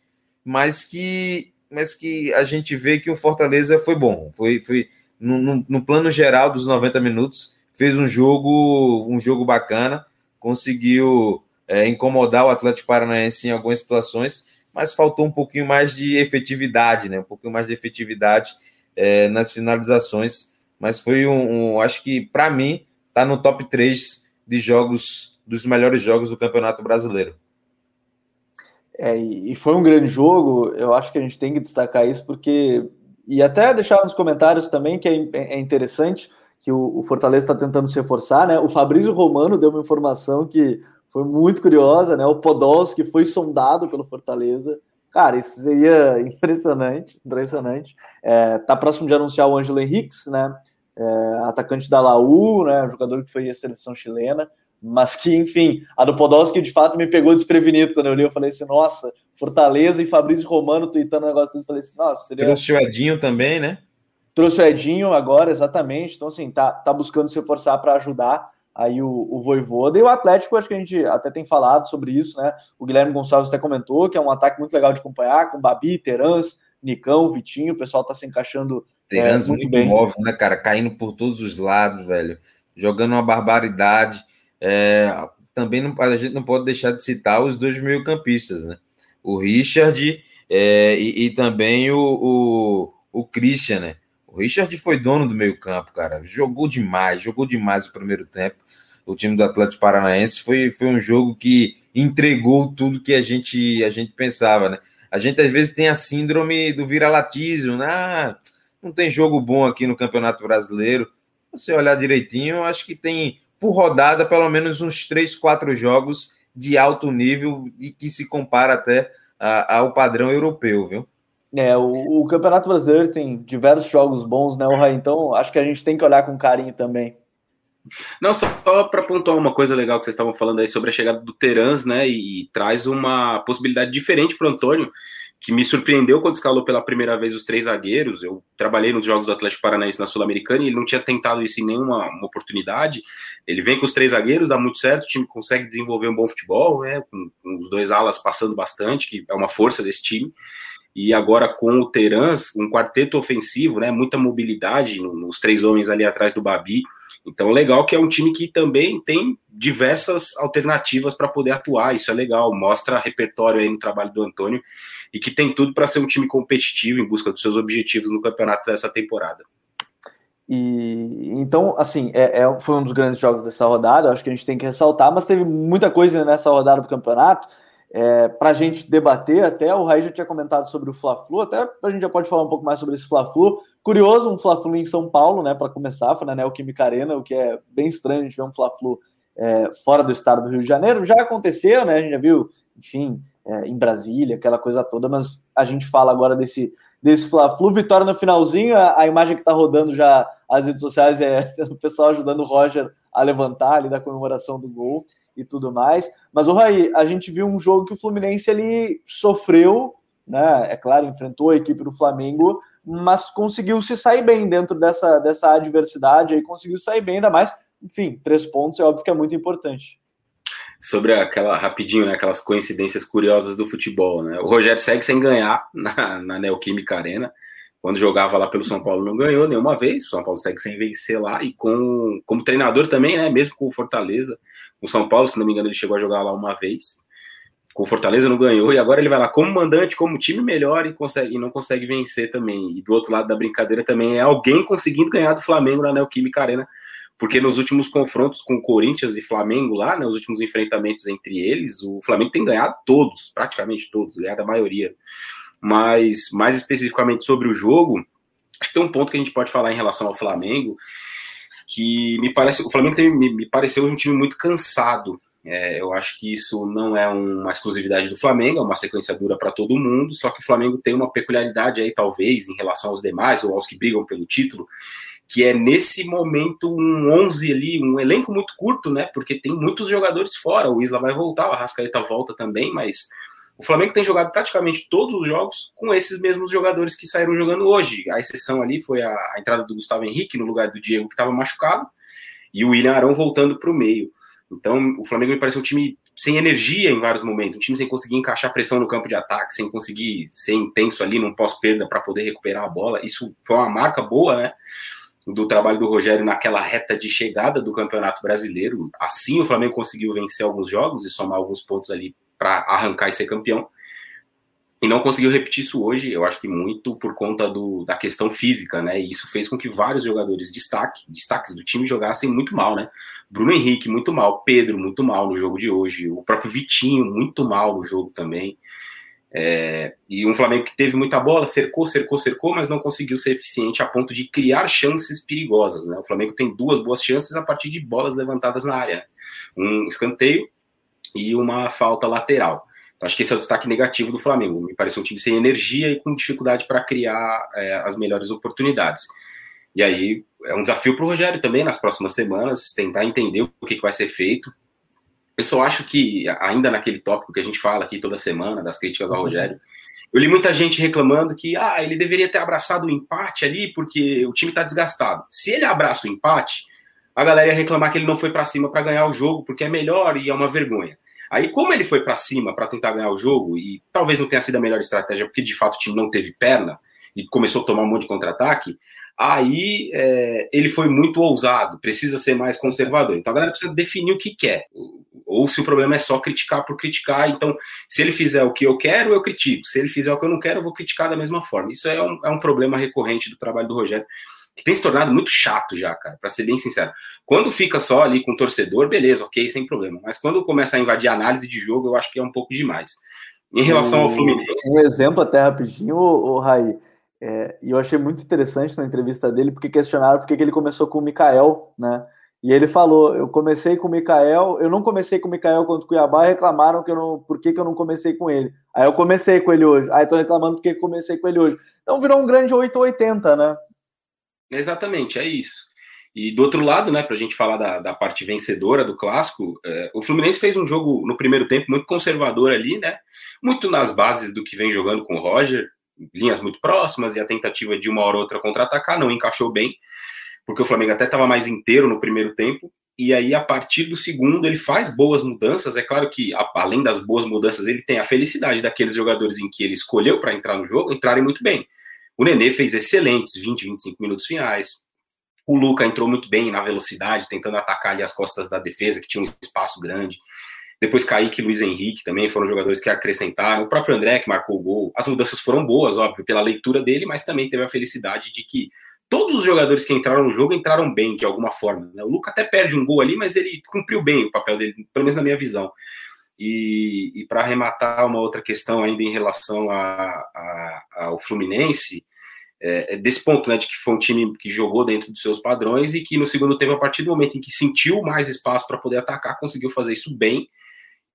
mas que, mas que a gente vê que o Fortaleza foi bom. Foi, foi no, no, no plano geral dos 90 minutos, fez um jogo, um jogo bacana, conseguiu é, incomodar o Atlético Paranaense em algumas situações, mas faltou um pouquinho mais de efetividade, né? Um pouquinho mais de efetividade é, nas finalizações. Mas foi um, um acho que para mim está no top 3 de jogos dos melhores jogos do Campeonato Brasileiro. É, e foi um grande jogo, eu acho que a gente tem que destacar isso, porque. E até deixar nos comentários também que é, é interessante que o, o Fortaleza está tentando se reforçar, né? O Fabrício Romano deu uma informação que foi muito curiosa, né? O Podolski foi sondado pelo Fortaleza. Cara, isso seria [LAUGHS] impressionante, impressionante. É, tá próximo de anunciar o Ângelo Henriques, né? É, atacante da Laú, né? Jogador que foi a seleção chilena mas que, enfim, a do Podolski de fato me pegou desprevenido quando eu li. Eu falei assim, nossa, Fortaleza e Fabrício Romano tweetando um negócio desse. falei assim, nossa, seria. Trouxe o Edinho também, né? Trouxe o Edinho agora, exatamente. Então, assim, tá, tá buscando se reforçar para ajudar aí o, o Voivoda. E o Atlético, acho que a gente até tem falado sobre isso, né? O Guilherme Gonçalves até comentou que é um ataque muito legal de acompanhar, com Babi, Terans, Nicão, Vitinho. O pessoal tá se encaixando. Terans é, muito, muito bem. móvel, né, cara? Caindo por todos os lados, velho. Jogando uma barbaridade é, também não, a gente não pode deixar de citar os dois meio-campistas, né? O Richard é, e, e, também o, o, o Christian, né? O Richard foi dono do meio-campo, cara. Jogou demais, jogou demais o primeiro tempo. O time do Atlético Paranaense foi, foi um jogo que entregou tudo que a gente, a gente pensava, né? A gente às vezes tem a síndrome do viralatismo, né? Ah, não tem jogo bom aqui no Campeonato Brasileiro. Você olhar direitinho, acho que tem por rodada, pelo menos uns três, quatro jogos de alto nível e que se compara até a, ao padrão europeu, viu? É, o, o, Campeonato Brasileiro tem diversos jogos bons, né, Rai? Então acho que a gente tem que olhar com carinho também. Não, só, só para pontuar uma coisa legal que vocês estavam falando aí sobre a chegada do Terans, né? E, e traz uma possibilidade diferente para o Antônio, que me surpreendeu quando escalou pela primeira vez os três zagueiros. Eu trabalhei nos jogos do Atlético Paranaense na Sul-Americana e ele não tinha tentado isso em nenhuma oportunidade. Ele vem com os três zagueiros, dá muito certo, o time consegue desenvolver um bom futebol, né? Com, com os dois alas passando bastante, que é uma força desse time. e agora com o Terans, um quarteto ofensivo, né, muita mobilidade nos três homens ali atrás do Babi. Então, legal que é um time que também tem diversas alternativas para poder atuar. Isso é legal, mostra repertório aí no trabalho do Antônio e que tem tudo para ser um time competitivo em busca dos seus objetivos no campeonato dessa temporada. E então, assim, é, é, foi um dos grandes jogos dessa rodada, acho que a gente tem que ressaltar, mas teve muita coisa nessa rodada do campeonato é, para a gente debater. Até o Raí já tinha comentado sobre o Fla-Flu, até a gente já pode falar um pouco mais sobre esse Fla-Flu. Curioso, um Fla-Flu em São Paulo, né, para começar, foi na Neoquímica Arena, o que é bem estranho a gente ver um Fla-Flu é, fora do estado do Rio de Janeiro. Já aconteceu, né, a gente já viu, enfim, é, em Brasília, aquela coisa toda, mas a gente fala agora desse desse Fla-Flu, vitória no finalzinho, a, a imagem que está rodando já as redes sociais é [LAUGHS] o pessoal ajudando o Roger a levantar ali da comemoração do gol e tudo mais. Mas o Raí, a gente viu um jogo que o Fluminense ele sofreu, né? É claro, enfrentou a equipe do Flamengo, mas conseguiu se sair bem dentro dessa, dessa adversidade aí, conseguiu sair bem, ainda mais, enfim, três pontos é óbvio que é muito importante sobre aquela rapidinho, né, aquelas coincidências curiosas do futebol, né? O Rogério segue sem ganhar na, na Neoquímica Arena. Quando jogava lá pelo São Paulo não ganhou nenhuma vez. O São Paulo segue sem vencer lá e com como treinador também, né, mesmo com o Fortaleza. O São Paulo, se não me engano, ele chegou a jogar lá uma vez. Com o Fortaleza não ganhou e agora ele vai lá como mandante, como time melhor e consegue e não consegue vencer também. E do outro lado da brincadeira também é alguém conseguindo ganhar do Flamengo na Neoquímica Arena porque nos últimos confrontos com Corinthians e Flamengo lá, né, os últimos enfrentamentos entre eles, o Flamengo tem ganhado todos, praticamente todos, ganhado a maioria. Mas mais especificamente sobre o jogo, acho que tem um ponto que a gente pode falar em relação ao Flamengo, que me parece, o Flamengo tem, me, me pareceu um time muito cansado. É, eu acho que isso não é uma exclusividade do Flamengo, é uma sequência dura para todo mundo, só que o Flamengo tem uma peculiaridade aí, talvez, em relação aos demais, ou aos que brigam pelo título, que é nesse momento um 11 ali, um elenco muito curto, né? Porque tem muitos jogadores fora. O Isla vai voltar, o Arrascaeta volta também, mas o Flamengo tem jogado praticamente todos os jogos com esses mesmos jogadores que saíram jogando hoje. A exceção ali foi a, a entrada do Gustavo Henrique no lugar do Diego, que estava machucado, e o William Arão voltando para o meio. Então, o Flamengo me parece um time sem energia em vários momentos, um time sem conseguir encaixar pressão no campo de ataque, sem conseguir ser intenso ali num pós-perda para poder recuperar a bola. Isso foi uma marca boa, né? Do trabalho do Rogério naquela reta de chegada do Campeonato Brasileiro. Assim, o Flamengo conseguiu vencer alguns jogos e somar alguns pontos ali para arrancar e ser campeão. E não conseguiu repetir isso hoje, eu acho que muito por conta do, da questão física, né? E isso fez com que vários jogadores destaque, destaques do time jogassem muito mal, né? Bruno Henrique, muito mal. Pedro, muito mal no jogo de hoje. O próprio Vitinho, muito mal no jogo também. É, e um Flamengo que teve muita bola, cercou, cercou, cercou, mas não conseguiu ser eficiente a ponto de criar chances perigosas. Né? O Flamengo tem duas boas chances a partir de bolas levantadas na área: um escanteio e uma falta lateral. Então, acho que esse é o destaque negativo do Flamengo. Me parece um time sem energia e com dificuldade para criar é, as melhores oportunidades. E aí é um desafio para o Rogério também nas próximas semanas tentar entender o que, que vai ser feito eu só acho que, ainda naquele tópico que a gente fala aqui toda semana, das críticas ao. Rogério, eu li muita gente reclamando que ah, ele deveria ter abraçado o empate ali porque o time está desgastado. Se ele abraça o empate, a galera ia reclamar que ele não foi para cima para ganhar o jogo porque é melhor e é uma vergonha. Aí, como ele foi para cima para tentar ganhar o jogo, e talvez não tenha sido a melhor estratégia, porque de fato o time não teve perna e começou a tomar um monte de contra-ataque, aí é, ele foi muito ousado, precisa ser mais conservador. Então a galera precisa definir o que quer ou se o problema é só criticar por criticar. Então, se ele fizer o que eu quero, eu critico. Se ele fizer o que eu não quero, eu vou criticar da mesma forma. Isso é um, é um problema recorrente do trabalho do Rogério, que tem se tornado muito chato já, cara, para ser bem sincero. Quando fica só ali com o torcedor, beleza, ok, sem problema. Mas quando começa a invadir a análise de jogo, eu acho que é um pouco demais. Em relação ao Fluminense. Um exemplo, até rapidinho, o, o Raí. É, e eu achei muito interessante na entrevista dele, porque questionaram por que ele começou com o Mikael, né? E ele falou: eu comecei com o Mikael, eu não comecei com o Mikael contra o Cuiabá, reclamaram que eu não, por que, que eu não comecei com ele. Aí eu comecei com ele hoje. Aí estão reclamando porque comecei com ele hoje. Então virou um grande 880, né? Exatamente, é isso. E do outro lado, né, para a gente falar da, da parte vencedora do clássico, é, o Fluminense fez um jogo no primeiro tempo muito conservador ali, né? Muito nas bases do que vem jogando com o Roger, linhas muito próximas e a tentativa de uma hora ou outra contra-atacar, não encaixou bem porque o Flamengo até estava mais inteiro no primeiro tempo, e aí a partir do segundo ele faz boas mudanças. É claro que além das boas mudanças, ele tem a felicidade daqueles jogadores em que ele escolheu para entrar no jogo entrarem muito bem. O Nenê fez excelentes 20, 25 minutos finais. O Luca entrou muito bem na velocidade, tentando atacar ali as costas da defesa, que tinha um espaço grande. Depois Kaique e Luiz Henrique também foram jogadores que acrescentaram. O próprio André, que marcou o gol. As mudanças foram boas, óbvio, pela leitura dele, mas também teve a felicidade de que todos os jogadores que entraram no jogo entraram bem, de alguma forma. Né? O Luca até perde um gol ali, mas ele cumpriu bem o papel dele, pelo menos na minha visão. E, e para arrematar uma outra questão ainda em relação a, a, ao Fluminense, é, é, desse ponto, né, de que foi um time que jogou dentro dos seus padrões e que no segundo tempo, a partir do momento em que sentiu mais espaço para poder atacar, conseguiu fazer isso bem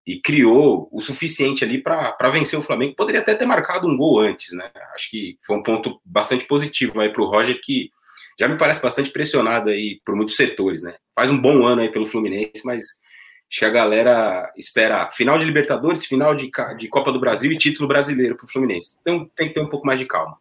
e criou o suficiente ali para vencer o Flamengo. Poderia até ter marcado um gol antes, né? Acho que foi um ponto bastante positivo aí para o Roger, que já me parece bastante pressionado aí por muitos setores, né? Faz um bom ano aí pelo Fluminense, mas acho que a galera espera final de Libertadores, final de, de Copa do Brasil e título brasileiro para o Fluminense. Então tem que ter um pouco mais de calma.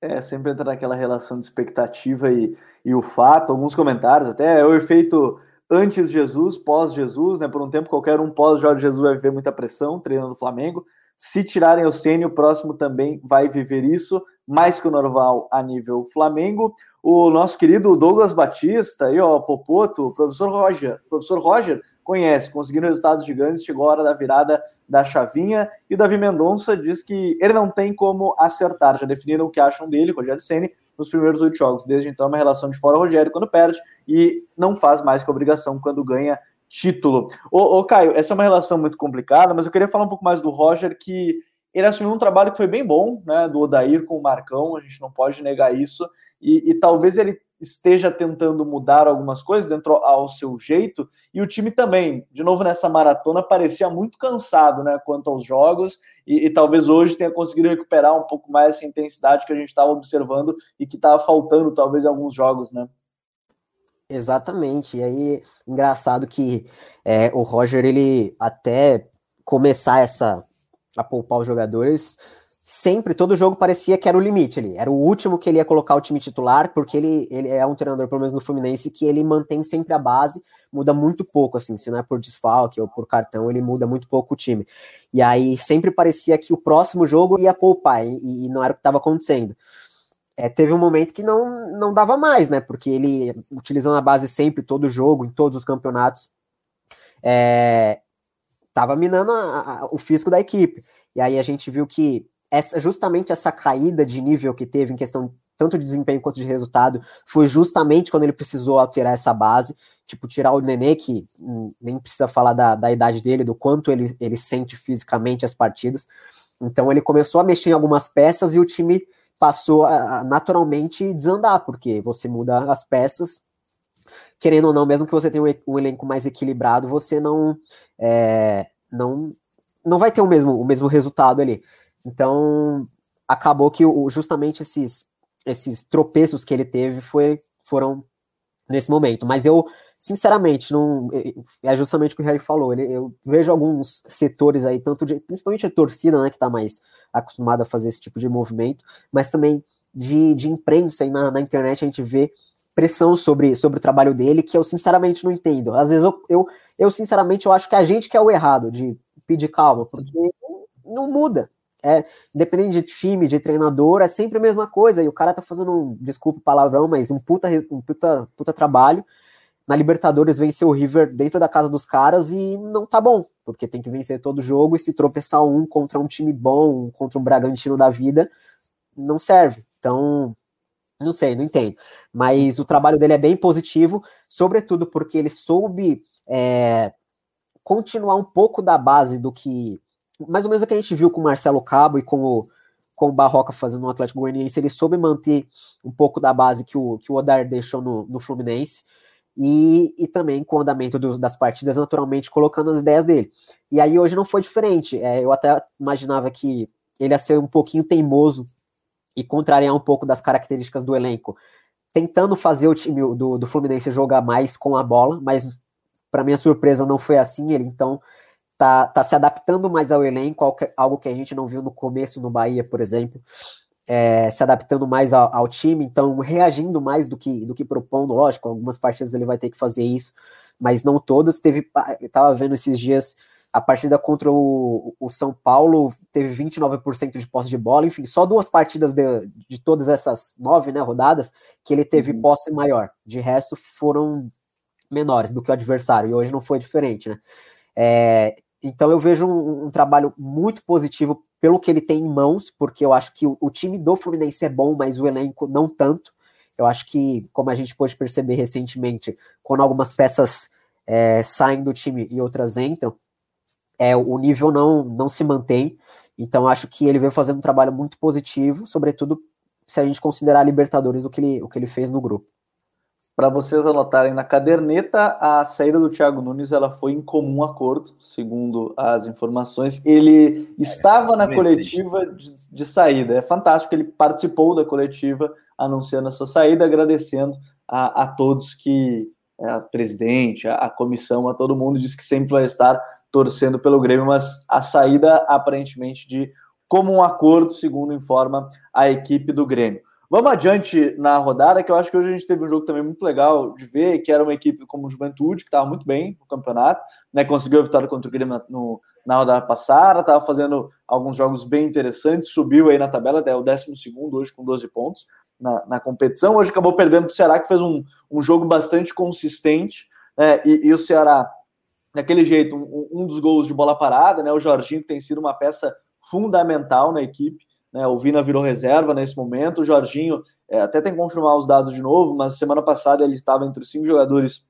É, sempre entra naquela relação de expectativa e, e o fato, alguns comentários, até o efeito antes Jesus, pós Jesus, né? Por um tempo qualquer um pós Jorge Jesus vai viver muita pressão treinando o Flamengo. Se tirarem o Ceni, o próximo também vai viver isso, mais que o normal a nível Flamengo. O nosso querido Douglas Batista, aí, ó, Popoto, o professor Roger, professor Roger conhece, conseguindo resultados gigantes, chegou a hora da virada da chavinha, e o Davi Mendonça diz que ele não tem como acertar, já definiram o que acham dele, Rogério Ceni nos primeiros oito jogos. Desde então, é uma relação de fora Rogério quando perde e não faz mais que obrigação quando ganha título. Ô, ô, Caio, essa é uma relação muito complicada, mas eu queria falar um pouco mais do Roger, que ele assumiu um trabalho que foi bem bom, né, do Odair com o Marcão, a gente não pode negar isso, e, e talvez ele esteja tentando mudar algumas coisas dentro ao seu jeito, e o time também, de novo nessa maratona, parecia muito cansado né, quanto aos jogos, e, e talvez hoje tenha conseguido recuperar um pouco mais essa intensidade que a gente estava observando e que estava faltando talvez em alguns jogos, né? Exatamente, e aí engraçado que é, o Roger, ele até começar essa a poupar os jogadores, sempre, todo jogo parecia que era o limite ali. Era o último que ele ia colocar o time titular, porque ele, ele é um treinador, pelo menos no Fluminense, que ele mantém sempre a base, muda muito pouco, assim, se não é por desfalque ou por cartão, ele muda muito pouco o time. E aí sempre parecia que o próximo jogo ia poupar, e, e não era o que estava acontecendo. É, teve um momento que não, não dava mais, né? Porque ele, utilizando a base sempre, todo jogo, em todos os campeonatos, é, tava minando a, a, o físico da equipe. E aí a gente viu que essa, justamente essa caída de nível que teve em questão tanto de desempenho quanto de resultado foi justamente quando ele precisou alterar essa base, tipo, tirar o Nenê, que hum, nem precisa falar da, da idade dele, do quanto ele, ele sente fisicamente as partidas. Então ele começou a mexer em algumas peças e o time passou a, a naturalmente desandar, porque você muda as peças, querendo ou não, mesmo que você tenha um, um elenco mais equilibrado, você não, é, não, não vai ter o mesmo, o mesmo resultado ali. Então, acabou que justamente esses, esses tropeços que ele teve foi, foram nesse momento. Mas eu, sinceramente, não é justamente o que o Harry falou. Ele, eu vejo alguns setores aí, tanto de, principalmente a torcida, né, que está mais acostumada a fazer esse tipo de movimento, mas também de, de imprensa e na, na internet a gente vê pressão sobre, sobre o trabalho dele que eu sinceramente não entendo. Às vezes eu, eu, eu sinceramente eu acho que a gente que é o errado de pedir calma, porque não muda. É, independente de time, de treinador, é sempre a mesma coisa. E o cara tá fazendo um, desculpa o palavrão, mas um puta, um puta, puta trabalho. Na Libertadores venceu o River dentro da casa dos caras e não tá bom, porque tem que vencer todo jogo e se tropeçar um contra um time bom, contra um Bragantino da vida, não serve. Então, não sei, não entendo. Mas o trabalho dele é bem positivo, sobretudo porque ele soube é, continuar um pouco da base do que mais ou menos o que a gente viu com o Marcelo Cabo e com o, com o Barroca fazendo no Atlético Goianiense, ele soube manter um pouco da base que o, que o Odar deixou no, no Fluminense e, e também com o andamento do, das partidas, naturalmente colocando as ideias dele. E aí hoje não foi diferente. É, eu até imaginava que ele ia ser um pouquinho teimoso e contrariar um pouco das características do elenco, tentando fazer o time do, do Fluminense jogar mais com a bola, mas para minha surpresa não foi assim. Ele então tá, tá se adaptando mais ao elenco, algo que a gente não viu no começo no Bahia, por exemplo. é, se adaptando mais ao, ao, time, então reagindo mais do que, do que propondo, lógico, algumas partidas ele vai ter que fazer isso, mas não todas. Teve, estava vendo esses dias a partida contra o, o São Paulo teve 29% de posse de bola, enfim, só duas partidas de, de todas essas nove né, rodadas que ele teve uhum. posse maior. De resto, foram menores do que o adversário, e hoje não foi diferente, né? É, então eu vejo um, um, trabalho muito positivo pelo que ele tem em mãos, porque eu acho que o, o, time do Fluminense é bom, mas o elenco não tanto. Eu acho que, como a gente pôde perceber recentemente, quando algumas peças é, saem do time e outras entram, é, o nível não, não se mantém. Então, acho que ele veio fazendo um trabalho muito positivo, sobretudo se a gente considerar a Libertadores o que ele, o que ele fez no grupo. Para vocês anotarem na caderneta, a saída do Thiago Nunes ela foi em comum acordo, segundo as informações. Ele estava é, na coletiva de, de, saída. É fantástico, ele participou da coletiva anunciando a sua saída, agradecendo a, a todos que, é, a presidente, a, a comissão, a todo mundo, disse que sempre vai estar torcendo pelo Grêmio, mas a saída aparentemente de comum acordo, segundo informa a equipe do Grêmio. Vamos adiante na rodada, que eu acho que hoje a gente teve um jogo também muito legal de ver, que era uma equipe como Juventude, que estava muito bem no campeonato, né? Conseguiu a vitória contra o Grêmio no, na rodada passada, estava fazendo alguns jogos bem interessantes, subiu aí na tabela, até o 12 hoje com 12 pontos na, na competição. Hoje acabou perdendo para o Ceará, que fez um, um jogo bastante consistente, né? E, e o Ceará daquele jeito, um, um, dos gols de bola parada, né? O Jorginho tem sido uma peça fundamental na equipe, né? O Vina virou reserva nesse momento, o Jorginho é, até tem que confirmar os dados de novo, mas semana passada ele estava entre os cinco jogadores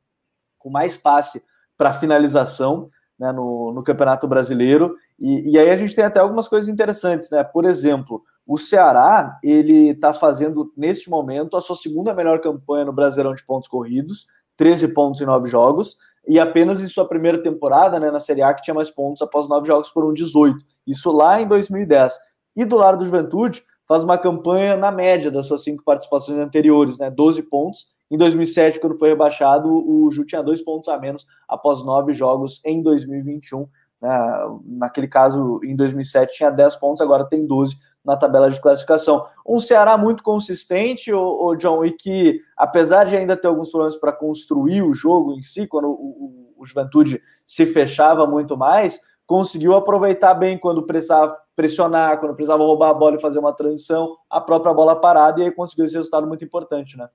com mais passe para finalização né, no, no, Campeonato Brasileiro. E, e, aí a gente tem até algumas coisas interessantes, né? Por exemplo, o Ceará ele está fazendo neste momento a sua segunda melhor campanha no Brasileirão de pontos corridos, 13 pontos em 9 jogos e apenas em sua primeira temporada, né, na Série A, que tinha mais pontos após nove jogos, foram 18. Isso lá em 2010. E do lado do Juventude, faz uma campanha na média das suas cinco participações anteriores, né, 12 pontos. Em 2007, quando foi rebaixado, o Ju tinha dois pontos a menos após nove jogos em 2021. Né, naquele caso, em 2007 tinha 10 pontos, agora tem 12 na tabela de classificação. Um Ceará muito consistente, o, John, e que, apesar de ainda ter alguns problemas para construir o jogo em si, quando o, o, o, Juventude se fechava muito mais, conseguiu aproveitar bem quando precisava pressionar, quando precisava roubar a bola e fazer uma transição, a própria bola parada, e aí conseguiu esse resultado muito importante, né?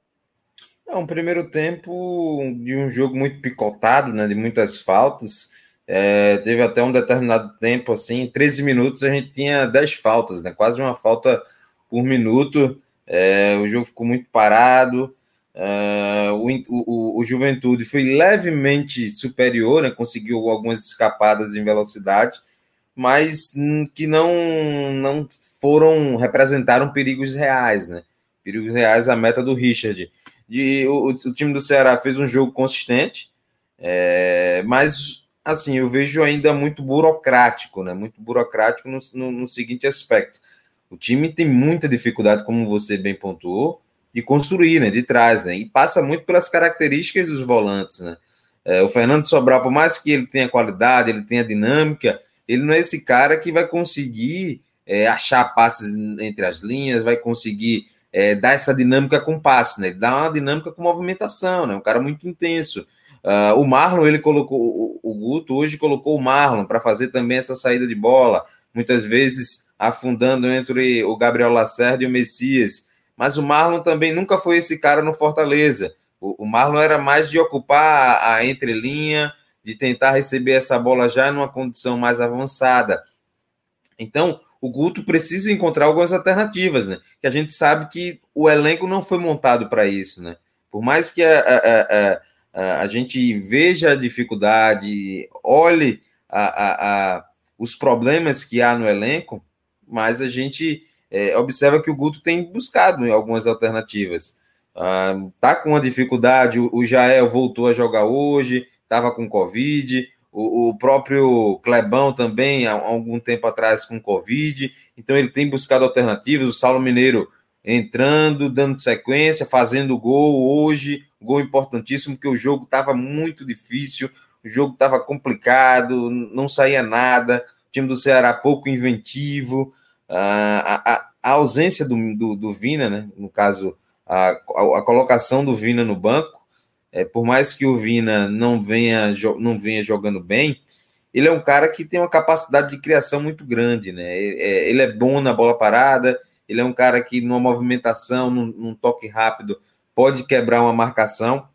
É um primeiro tempo de um jogo muito picotado, né, de muitas faltas, é, teve até um determinado tempo, assim, 13 minutos a gente tinha 10 faltas, né? Quase uma falta por minuto. É, o jogo ficou muito parado. É, o, o, o, Juventude foi levemente superior, né? conseguiu algumas escapadas em velocidade, mas que não, não foram representaram perigos reais, né? Perigos reais a meta do Richard. De, o, o time do Ceará fez um jogo consistente, é, mas assim, eu vejo ainda muito burocrático, né? Muito burocrático no, no, no, seguinte aspecto. O time tem muita dificuldade, como você bem pontuou, de construir, né? De trás, né? E passa muito pelas características dos volantes, né? É, o Fernando Sobral, por mais que ele tenha qualidade, ele tenha dinâmica, ele não é esse cara que vai conseguir é, achar passes entre as linhas, vai conseguir é, dar essa dinâmica com passe, né? Ele dá uma dinâmica com movimentação, né? Um cara muito intenso. Uh, o Marlon, ele colocou, o, o Guto hoje colocou o Marlon para fazer também essa saída de bola, muitas vezes afundando entre o Gabriel Lacerda e o Messias. Mas o Marlon também nunca foi esse cara no Fortaleza. O, o Marlon era mais de ocupar a, a entrelinha, de tentar receber essa bola já numa condição mais avançada. Então, o Guto precisa encontrar algumas alternativas, né? Que a gente sabe que o elenco não foi montado para isso, né? Por mais que a, a, a a gente veja a dificuldade, olhe a, a, os problemas que há no elenco, mas a gente é, observa que o Guto tem buscado algumas alternativas. Ah, tá com uma dificuldade, o, Jael voltou a jogar hoje, estava com Covid, o, o, próprio Clebão também, há algum tempo atrás, com Covid, então ele tem buscado alternativas, o Saulo Mineiro entrando, dando sequência, fazendo gol hoje, gol importantíssimo, porque o jogo estava muito difícil, o jogo estava complicado, não saía nada, o time do Ceará pouco inventivo. A, a, a ausência do, do, do Vina, né? No caso, a, a, a, colocação do Vina no banco, é, por mais que o Vina não venha, não venha jogando bem, ele é um cara que tem uma capacidade de criação muito grande, né? É, ele é bom na bola parada, ele é um cara que, numa movimentação, num, num toque rápido, pode quebrar uma marcação.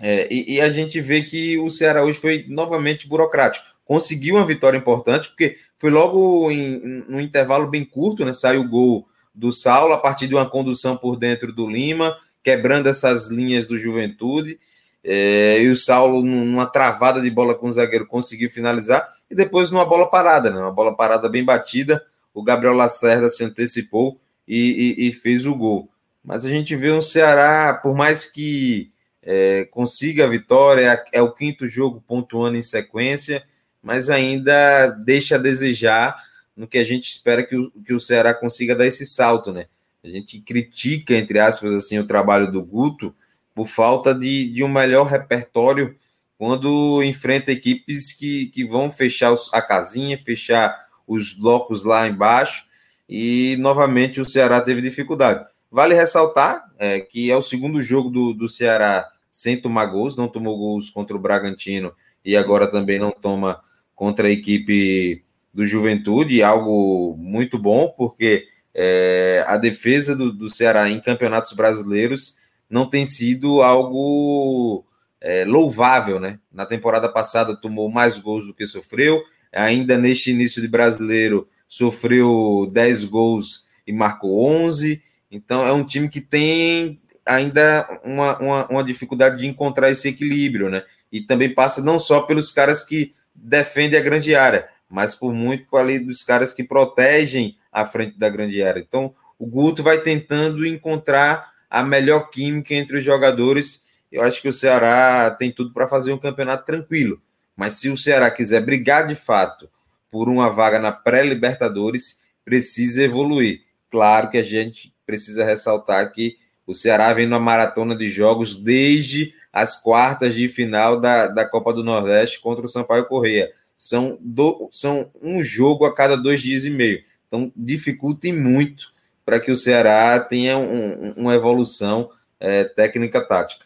É, e, e, a gente vê que o Ceará hoje foi novamente burocrático. Conseguiu uma vitória importante, porque foi logo em, num intervalo bem curto, né? Saiu o gol do Saulo a partir de uma condução por dentro do Lima, quebrando essas linhas do Juventude. É, e o Saulo, numa travada de bola com o zagueiro, conseguiu finalizar. E depois numa bola parada, né? Uma bola parada bem batida. O Gabriel Lacerda se antecipou e, e, e fez o gol. Mas a gente vê um Ceará, por mais que é, consiga a vitória, é o quinto jogo pontuando em sequência, mas ainda deixa a desejar no que a gente espera que o, que o Ceará consiga dar esse salto, né? A gente critica, entre aspas, assim, o trabalho do Guto por falta de, de um melhor repertório quando enfrenta equipes que, que vão fechar a casinha, fechar os blocos lá embaixo, e novamente o Ceará teve dificuldade. Vale ressaltar é, que é o segundo jogo do, do Ceará sem tomar gols, não tomou gols contra o Bragantino e agora também não toma contra a equipe do Juventude, algo muito bom, porque é, a defesa do, do, Ceará em campeonatos brasileiros não tem sido algo é, louvável, né? Na temporada passada tomou mais gols do que sofreu, ainda neste início de brasileiro sofreu 10 gols e marcou 11, então é um time que tem ainda uma, uma, uma dificuldade de encontrar esse equilíbrio, né? E também passa não só pelos caras que defendem a grande área, mas por muito ali dos caras que protegem a frente da grande área. Então, o Guto vai tentando encontrar a melhor química entre os jogadores. Eu acho que o Ceará tem tudo para fazer um campeonato tranquilo. Mas se o Ceará quiser brigar de fato por uma vaga na pré-Libertadores, precisa evoluir. Claro que a gente precisa ressaltar que o Ceará vem numa maratona de jogos desde as quartas de final da, da Copa do Nordeste contra o Sampaio Correia. São, do, são um jogo a cada dois dias e meio. Então, dificulta muito para que o Ceará tenha um, uma evolução é, técnica-tática.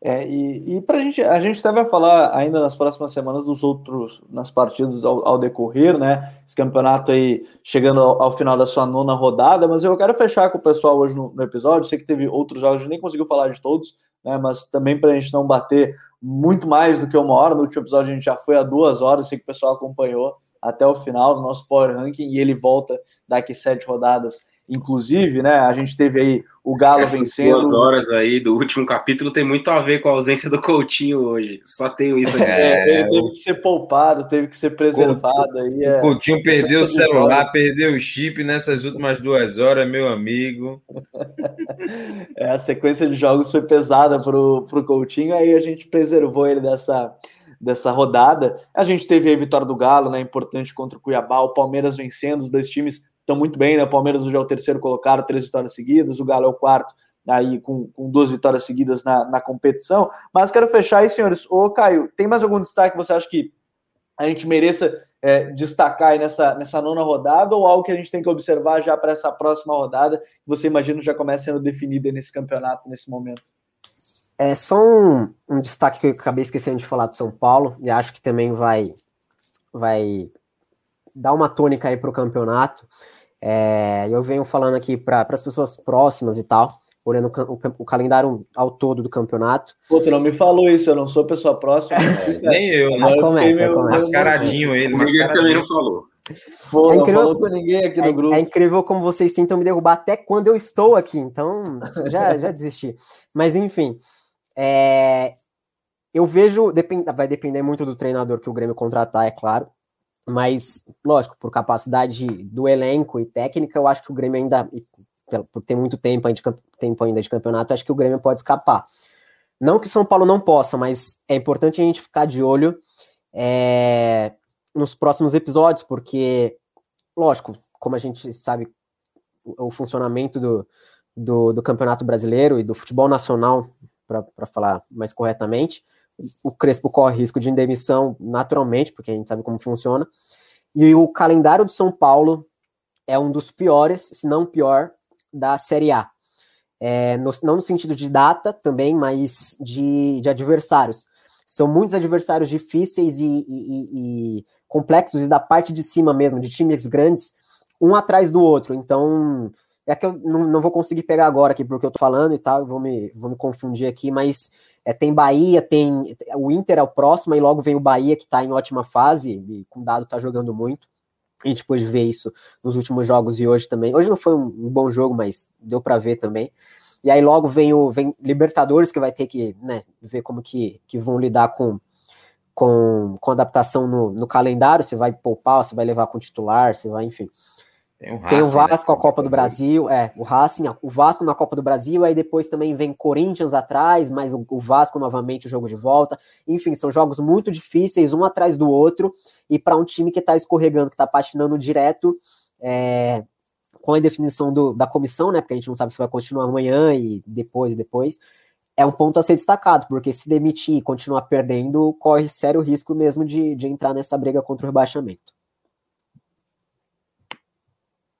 É, e, e para a gente, a gente deve falar ainda nas próximas semanas dos outros, nas partidas ao, ao decorrer, né? Esse campeonato aí chegando ao, ao, final da sua nona rodada, mas eu quero fechar com o pessoal hoje no, no episódio. Sei que teve outros jogos, a gente nem conseguiu falar de todos, né? Mas também para a gente não bater muito mais do que uma hora. No último episódio a gente já foi a duas horas, sei que o pessoal acompanhou até o final do nosso Power Ranking e ele volta daqui sete rodadas Inclusive, né, a gente teve aí o Galo Essas vencendo. Duas horas aí do último capítulo tem muito a ver com a ausência do Coutinho hoje. Só tenho isso aqui. É, ele teve que ser poupado, teve que ser preservado. Aí, é... O Coutinho perdeu o celular, perdeu o chip nessas últimas duas horas, meu amigo. [LAUGHS] é, a sequência de jogos foi pesada pro, pro Coutinho, aí a gente preservou ele dessa, dessa rodada. A gente teve a vitória do Galo, né? Importante contra o Cuiabá, o Palmeiras vencendo, os dois times estão muito bem, né? O Palmeiras hoje é o terceiro colocado, três vitórias seguidas, o Galo é o quarto, aí com, com duas vitórias seguidas na, na competição. Mas quero fechar aí, senhores. Ô, Caio, tem mais algum destaque que você acha que a gente mereça é, destacar aí nessa, nessa nona rodada ou algo que a gente tem que observar já para essa próxima rodada, que você imagina já começa sendo definida nesse campeonato, nesse momento? É só um, um, destaque que eu acabei esquecendo de falar do São Paulo, e acho que também vai, vai dar uma tônica aí para o campeonato. É, eu venho falando aqui para as pessoas próximas e tal, olhando o, o, o, calendário ao todo do campeonato. Pô, tu não me falou isso, eu não sou pessoa próxima. É, nem eu, né? Começa, eu começa. Mascaradinho ele. O Miguel também não falou. Pô, é incrível, não falou ninguém aqui no é, grupo. É incrível como vocês tentam me derrubar até quando eu estou aqui, então já, já desisti. Mas enfim, é, eu vejo, depend, vai depender muito do treinador que o Grêmio contratar, é claro. Mas, lógico, por capacidade do elenco e técnica, eu acho que o Grêmio ainda, por ter muito tempo ainda, de, campeonato, acho que o Grêmio pode escapar. Não que o São Paulo não possa, mas é importante a gente ficar de olho é, nos próximos episódios, porque, lógico, como a gente sabe o, o funcionamento do, do, do, Campeonato Brasileiro e do futebol nacional, para falar mais corretamente, o Crespo corre risco de indemissão naturalmente, porque a gente sabe como funciona. E o calendário do São Paulo é um dos piores, se não pior, da Série A. É, no, não no sentido de data também, mas de, de adversários. São muitos adversários difíceis e, e, e, complexos, e da parte de cima mesmo, de times grandes, um atrás do outro. Então, é que eu não, não vou conseguir pegar agora aqui porque eu tô falando e tal, vou me, vou me confundir aqui, mas é, tem Bahia, tem o Inter é o próximo, e logo vem o Bahia, que está em ótima fase, e com dado está jogando muito. A gente pôde ver isso nos últimos jogos e hoje também. Hoje não foi um, um bom jogo, mas deu para ver também. E aí logo vem o vem Libertadores, que vai ter que né, ver como que, que vão lidar com, com, com adaptação no, no calendário, se vai poupar, se vai levar com titular, se vai, enfim. Tem, um Racing, tem o Vasco, né? a Copa do Brasil, é, o Racing, o Vasco na Copa do Brasil, aí depois também vem Corinthians atrás, mas o, o Vasco novamente o jogo de volta. Enfim, são jogos muito difíceis, um atrás do outro, e para um time que está escorregando, que está patinando direto, é, com a definição do, da comissão, né? Porque a gente não sabe se vai continuar amanhã e depois e depois. É um ponto a ser destacado, porque se demitir e continuar perdendo, corre sério risco mesmo de, de entrar nessa briga contra o rebaixamento.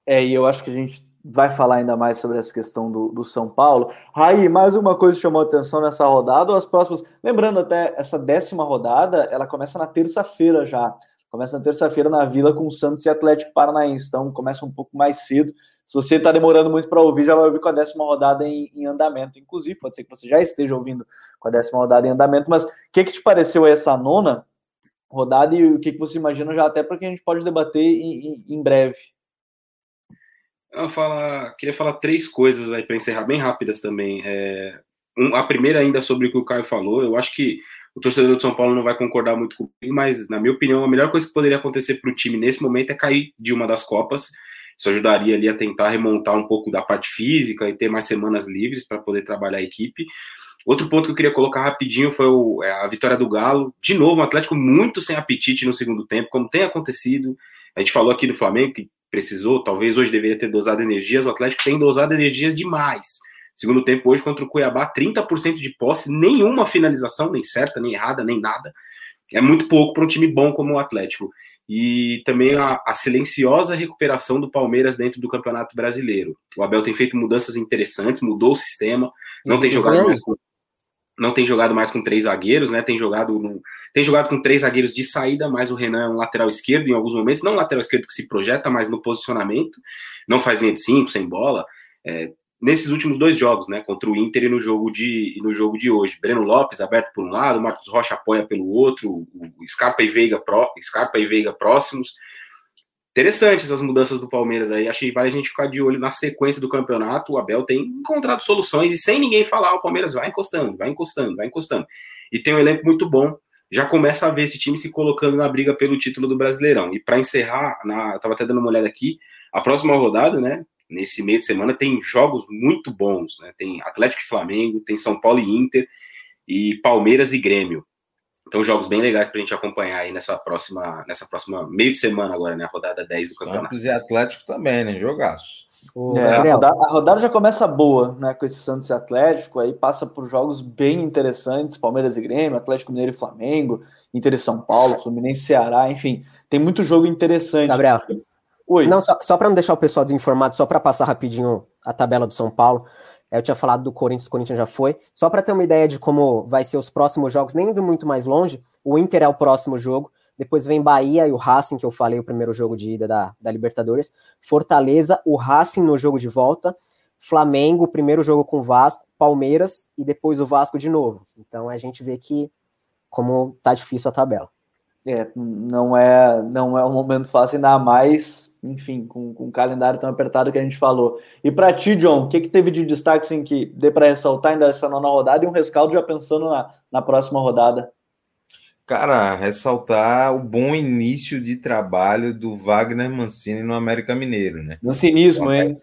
É, e eu acho que a gente vai falar ainda mais sobre essa questão do, do São Paulo. Raí, mais uma coisa que chamou atenção nessa rodada, ou as próximas. Lembrando, até essa décima rodada, ela começa na terça-feira já. Começa na terça-feira na Vila com Santos e Atlético Paranaense. Então começa um pouco mais cedo. Se você está demorando muito para ouvir, já vai ouvir com a décima rodada em, em, andamento. Inclusive, pode ser que você já esteja ouvindo com a décima rodada em andamento. Mas o que, que te pareceu essa nona rodada e o que, que você imagina já até para que a gente pode debater em, em, em breve? Eu falar, queria falar três coisas aí para encerrar, bem rápidas também. É, um, a primeira ainda sobre o que o Caio falou, eu acho que o torcedor de São Paulo não vai concordar muito comigo, mas na minha opinião a melhor coisa que poderia acontecer para o time nesse momento é cair de uma das copas. Isso ajudaria ali a tentar remontar um pouco da parte física e ter mais semanas livres para poder trabalhar a equipe. Outro ponto que eu queria colocar rapidinho foi o, é, a vitória do Galo. De novo, um Atlético muito sem apetite no segundo tempo, como tem acontecido. A gente falou aqui do Flamengo, que precisou, talvez hoje deveria ter dosado energias, o Atlético tem dosado energias demais. Segundo tempo, hoje contra o Cuiabá, 30% de posse, nenhuma finalização, nem certa, nem errada, nem nada. É muito pouco para um time bom como o Atlético. E também a, a, silenciosa recuperação do Palmeiras dentro do Campeonato Brasileiro. O Abel tem feito mudanças interessantes, mudou o sistema, não tem jogado mais com, não tem jogado mais com três zagueiros, né? Tem jogado tem jogado com três zagueiros de saída, mas o Renan é um lateral esquerdo em alguns momentos, não um lateral esquerdo que se projeta, mas no posicionamento, não faz linha de cinco, sem bola. É, nesses últimos dois jogos, né? Contra o Inter e no jogo de, no jogo de hoje. Breno Lopes aberto por um lado, Marcos Rocha apoia pelo outro, o Scarpa e Veiga, pró, Scarpa e Veiga próximos. Interessantes essas mudanças do Palmeiras aí. Acho que vale a gente ficar de olho na sequência do campeonato. O Abel tem encontrado soluções e sem ninguém falar, o Palmeiras vai encostando, vai encostando, vai encostando. E tem um elenco muito bom. Já começa a ver esse time se colocando na briga pelo título do Brasileirão. E para encerrar, na, tava até dando uma olhada aqui, a próxima rodada, né? Nesse meio de semana tem jogos muito bons, né? Tem Atlético e Flamengo, tem São Paulo e Inter e Palmeiras e Grêmio. Então, jogos bem legais para a gente acompanhar aí nessa próxima, nessa próxima meio de semana agora, né? A rodada 10 do campeonato. Santos e Atlético também, né? Jogaço. É, a, rodada, a, rodada, já começa boa, né? Com esse Santos e Atlético, aí passa por jogos bem interessantes, Palmeiras e Grêmio, Atlético Mineiro e Flamengo, Inter e São Paulo, Fluminense e Ceará, enfim, tem muito jogo interessante. Gabriel. Oi. Não, só, só para não deixar o pessoal desinformado, só para passar rapidinho a tabela do São Paulo. Eu tinha falado do Corinthians, o Corinthians já foi. Só para ter uma ideia de como vai ser os próximos jogos, nem indo muito mais longe, o Inter é o próximo jogo. Depois vem Bahia e o Racing, que eu falei, o primeiro jogo de ida da, da Libertadores. Fortaleza, o Racing no jogo de volta. Flamengo, o primeiro jogo com o Vasco. Palmeiras e depois o Vasco de novo. Então a gente vê que como tá difícil a tabela. É, não é, não é um momento fácil, ainda mais enfim, com, com o calendário tão apertado que a gente falou. E para ti, John, o que, que teve de destaque assim, que dê para ressaltar ainda essa nona rodada e um rescaldo já pensando na, na próxima rodada? Cara, ressaltar o bom início de trabalho do Wagner Mancini no América Mineiro, né? No cinismo, hein?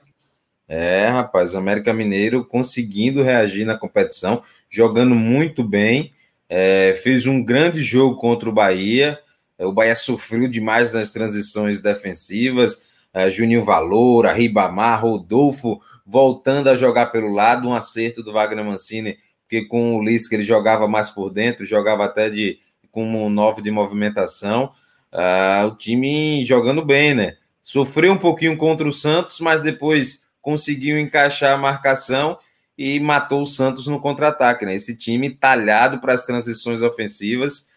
É, rapaz, o América Mineiro conseguindo reagir na competição, jogando muito bem, é, fez um grande jogo contra o Bahia, o Bahia sofreu demais nas transições defensivas. Uh, Juninho Valor, Ribamar, Rodolfo voltando a jogar pelo lado, um acerto do Wagner Mancini, porque com o Lisca ele jogava mais por dentro, jogava até de como um nove de movimentação. Uh, o time jogando bem, né? Sofreu um pouquinho contra o Santos, mas depois conseguiu encaixar a marcação e matou o Santos no contra-ataque. Né? Esse time talhado para as transições ofensivas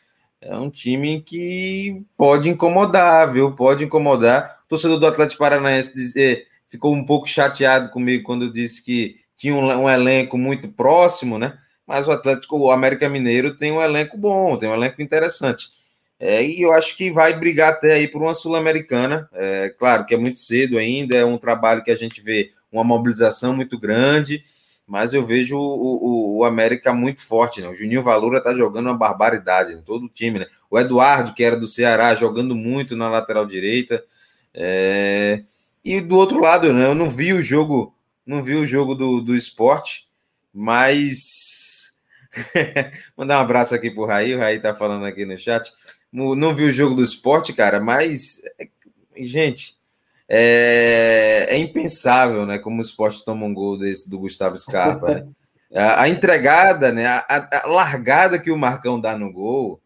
é um time que pode incomodar, viu? Pode incomodar. O torcedor do Atlético Paranaense dizer, ficou um pouco chateado comigo quando disse que tinha um, um, elenco muito próximo, né? Mas o Atlético, o América Mineiro tem um elenco bom, tem um elenco interessante. É, e eu acho que vai brigar até aí por uma Sul-Americana. É, claro que é muito cedo ainda, é um trabalho que a gente vê uma mobilização muito grande, mas eu vejo o, o, o América muito forte, né? O Juninho Valura tá jogando uma barbaridade, né? todo o time, né? O Eduardo, que era do Ceará, jogando muito na lateral direita. É... E do outro lado, né? Eu não vi o jogo, não vi o jogo do, do esporte, mas [LAUGHS] mandar um abraço aqui pro Raí, o Raí tá falando aqui no chat. Não vi o jogo do esporte, cara, mas gente, é, é, impensável, né? Como o esporte toma um gol desse do Gustavo Scarpa. Né? A, a, entregada, né? A, a, largada que o Marcão dá no gol,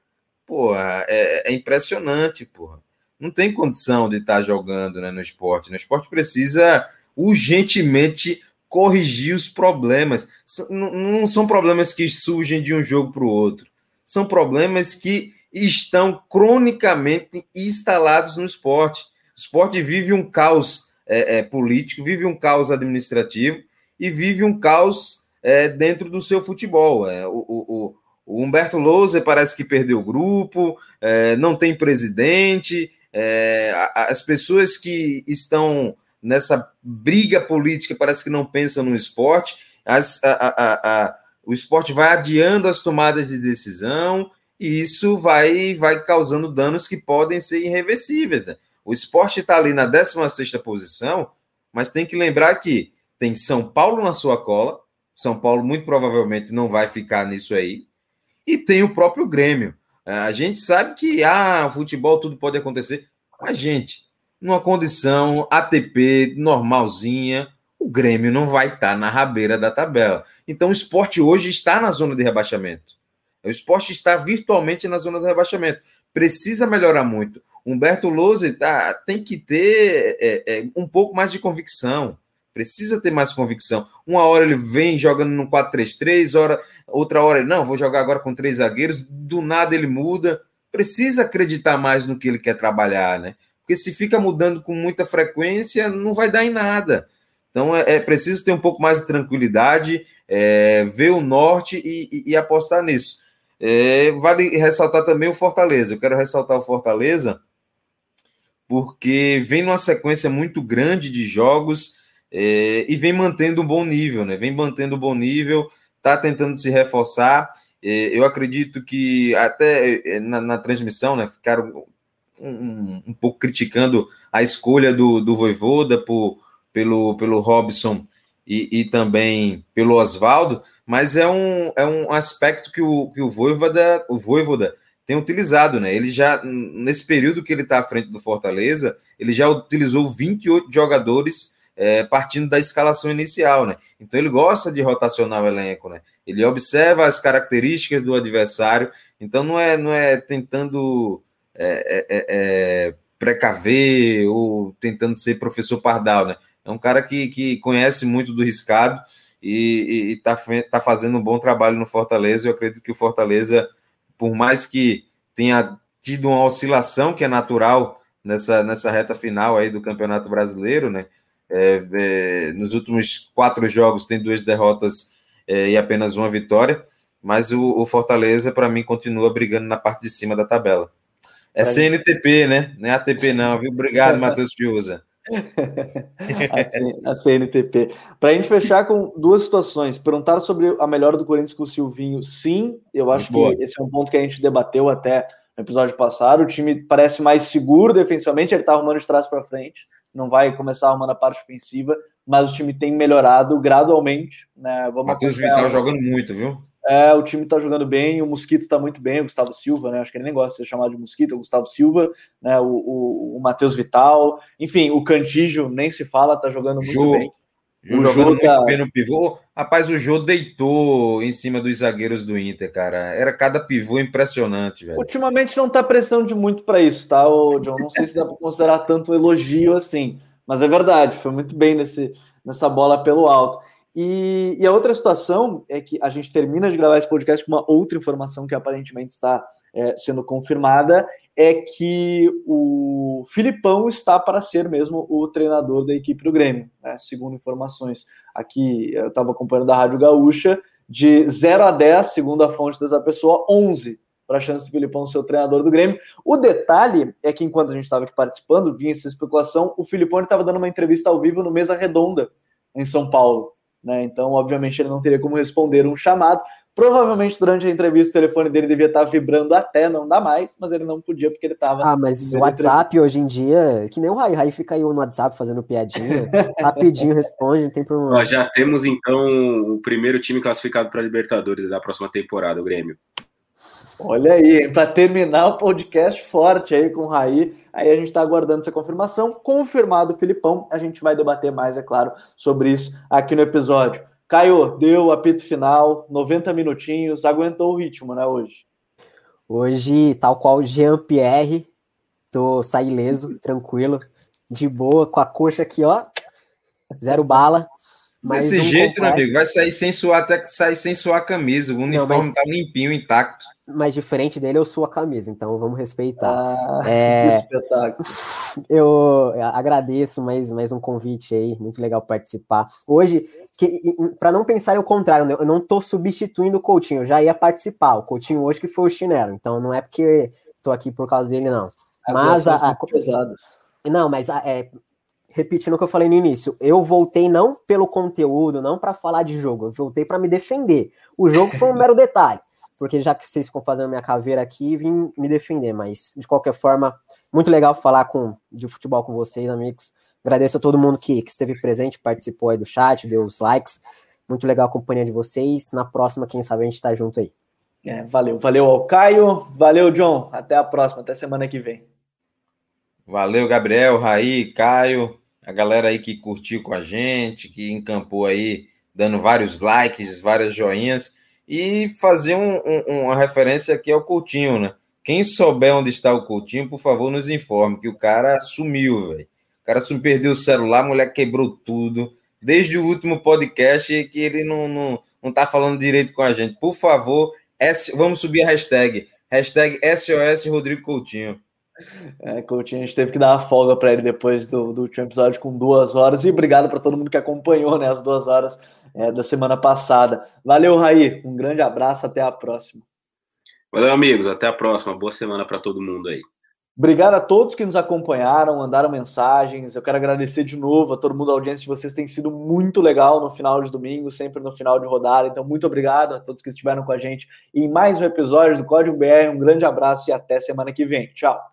porra, é, é impressionante, porra. Não tem condição de estar tá jogando né, no esporte. Né? O esporte precisa urgentemente corrigir os problemas. Não, não são problemas que surgem de um jogo para o outro. São problemas que estão cronicamente instalados no esporte esporte vive um caos é, é, político, vive um caos administrativo e vive um caos é, dentro do seu futebol. É, o, o, o, Humberto Louser parece que perdeu o grupo, é, não tem presidente, é, as pessoas que estão nessa briga política parece que não pensam no esporte, as, a, a, a, o esporte vai adiando as tomadas de decisão e isso vai, vai causando danos que podem ser irreversíveis. Né? O esporte está ali na 16 posição, mas tem que lembrar que tem São Paulo na sua cola. São Paulo muito provavelmente não vai ficar nisso aí. E tem o próprio Grêmio. É, a gente sabe que ah, futebol tudo pode acontecer. Mas, gente, numa condição ATP normalzinha, o Grêmio não vai estar tá na rabeira da tabela. Então, o esporte hoje está na zona de rebaixamento. O esporte está virtualmente na zona de rebaixamento. Precisa melhorar muito. Humberto Lousa tá, tem que ter é, é, um pouco mais de convicção. Precisa ter mais convicção. Uma hora ele vem jogando no 4-3-3, hora, outra hora, não, vou jogar agora com três zagueiros, do nada ele muda. Precisa acreditar mais no que ele quer trabalhar, né? Porque se fica mudando com muita frequência, não vai dar em nada. Então é, é preciso ter um pouco mais de tranquilidade, é, ver o norte e, e, e apostar nisso. É, vale ressaltar também o Fortaleza. Eu quero ressaltar o Fortaleza porque vem numa sequência muito grande de jogos é, e vem mantendo um bom nível, né? Vem mantendo um bom nível, está tentando se reforçar. É, eu acredito que até é, na, na transmissão, né, ficaram um, um, pouco criticando a escolha do, do Voivoda por, pelo, pelo Robson e, e também pelo Oswaldo, mas é um, é um aspecto que o, que o Voivoda, o Voivoda tem utilizado, né? Ele já, nesse período que ele está à frente do Fortaleza, ele já utilizou 28 jogadores é, partindo da escalação inicial, né? Então ele gosta de rotacionar o elenco, né? Ele observa as características do adversário, então não é, não é tentando é, é, é, é precaver ou tentando ser professor Pardal, né? É um cara que, que conhece muito do riscado e está tá fazendo um bom trabalho no Fortaleza. Eu acredito que o Fortaleza por mais que tenha tido uma oscilação que é natural nessa, nessa reta final aí do Campeonato Brasileiro, né? É, é, nos últimos quatro jogos tem duas derrotas é, e apenas uma vitória, mas o, o Fortaleza, para mim, continua brigando na parte de cima da tabela. É CNTP, né? Não é ATP, não, viu? Obrigado, [LAUGHS] Matheus Fiuza. [LAUGHS] a, CNTP. Para a gente fechar com duas situações. Perguntaram sobre a melhora do Corinthians com o Silvinho. Sim, eu acho que esse é um ponto que a gente debateu até no episódio passado. O time parece mais seguro defensivamente, ele está arrumando de trás para frente. Não vai começar arrumando a parte ofensiva, mas o time tem melhorado gradualmente. Né? Vamos Matheus Vital jogando muito, viu? É, o time tá jogando bem, o Mosquito tá muito bem, o Gustavo Silva, né? Acho que ele nem gosta de ser chamado de Mosquito, o Gustavo Silva, né? O, o, o Matheus Vital, enfim, o Cantígio nem se fala, tá jogando muito bem. O Jô tá... bem no pivô. Rapaz, o Jô deitou em cima dos zagueiros do Inter, cara. Era cada pivô impressionante, velho. Ultimamente não tá pressão de muito para isso, tá, o John? Não sei se dá para considerar tanto elogio assim, mas é verdade, foi muito bem nesse, nessa bola pelo alto. E, e, a outra situação é que a gente termina de gravar esse podcast com uma outra informação que aparentemente está é, sendo confirmada, é que o Filipão está para ser mesmo o treinador da equipe do Grêmio, né? segundo informações aqui, eu estava acompanhando da Rádio Gaúcha, de 0 a 10, segundo a fonte dessa pessoa, 11 para a chance do Filipão ser o treinador do Grêmio. O detalhe é que enquanto a gente estava aqui participando, vinha essa especulação, o Filipão estava dando uma entrevista ao vivo no Mesa Redonda, em São Paulo. Né? Então, obviamente, ele não teria como responder um chamado. Provavelmente durante a entrevista o telefone dele devia estar vibrando até não dá mais, mas ele não podia porque ele estava. Ah, mas o WhatsApp hoje em dia, que nem o Rai, Rai fica aí no WhatsApp fazendo piadinha, [LAUGHS] rapidinho responde, não tem problema. Nós já temos então o primeiro time classificado para a Libertadores da próxima temporada, o Grêmio. Olha aí, para terminar o podcast forte aí com o Raí, aí a gente está aguardando essa confirmação. Confirmado o Filipão, a gente vai debater mais, é claro, sobre isso aqui no episódio. Caio, deu o apito final, 90 minutinhos, aguentou o ritmo, né, hoje? Hoje, tal qual Jean-Pierre, tô saí ileso, [LAUGHS] tranquilo, de boa, com a coxa aqui, ó, zero bala. Desse um jeito, meu amigo, vai sair sem suar, até que sair sem suar a camisa. O uniforme Não, mas... tá limpinho, intacto mas diferente dele, eu sou a camisa, então vamos respeitar. Ah, é, [LAUGHS] que espetáculo. Eu agradeço mais, mais um convite aí, muito legal participar. Hoje, para não pensar o contrário, né, eu não estou substituindo o Coutinho, eu já ia participar. O Coutinho hoje que foi o chinelo, então não é porque estou aqui por causa dele, não. Mas a, a, Não, mas a, é, repetindo o que eu falei no início, eu voltei não pelo conteúdo, não para falar de jogo, eu voltei para me defender. O jogo foi um mero [LAUGHS] detalhe porque já que vocês ficam fazendo minha caveira aqui, vim me defender, mas de qualquer forma, muito legal falar com, de futebol com vocês, amigos. Agradeço a todo mundo que, que esteve presente, participou aí do chat, deu os likes. Muito legal a companhia de vocês. Na próxima, quem sabe a gente tá junto aí. É, valeu, valeu ao Caio, valeu, John. Até a próxima, até semana que vem. Valeu, Gabriel, Raí, Caio, a galera aí que curtiu com a gente, que encampou aí, dando vários likes, várias joinhas e fazer um, um, uma referência aqui ao Coutinho, né? Quem souber onde está o Coutinho, por favor, nos informe, que o cara sumiu, velho. O cara sumiu, perdeu o celular, a mulher quebrou tudo. Desde o último podcast que ele não, não, não tá falando direito com a gente. Por favor, S, vamos subir a hashtag. Hashtag SOS Rodrigo Coutinho. É, Coutinho, a gente teve que dar uma folga para ele depois do, do último episódio com duas horas. E obrigado para todo mundo que acompanhou né, as duas horas é, da semana passada. Valeu, Raí. Um grande abraço. Até a próxima. Valeu, amigos. Até a próxima. Boa semana para todo mundo aí. Obrigado a todos que nos acompanharam, mandaram mensagens. Eu quero agradecer de novo a todo mundo. A audiência de vocês tem sido muito legal no final de domingo, sempre no final de rodada. Então, muito obrigado a todos que estiveram com a gente em mais um episódio do Código BR. Um grande abraço e até semana que vem. Tchau.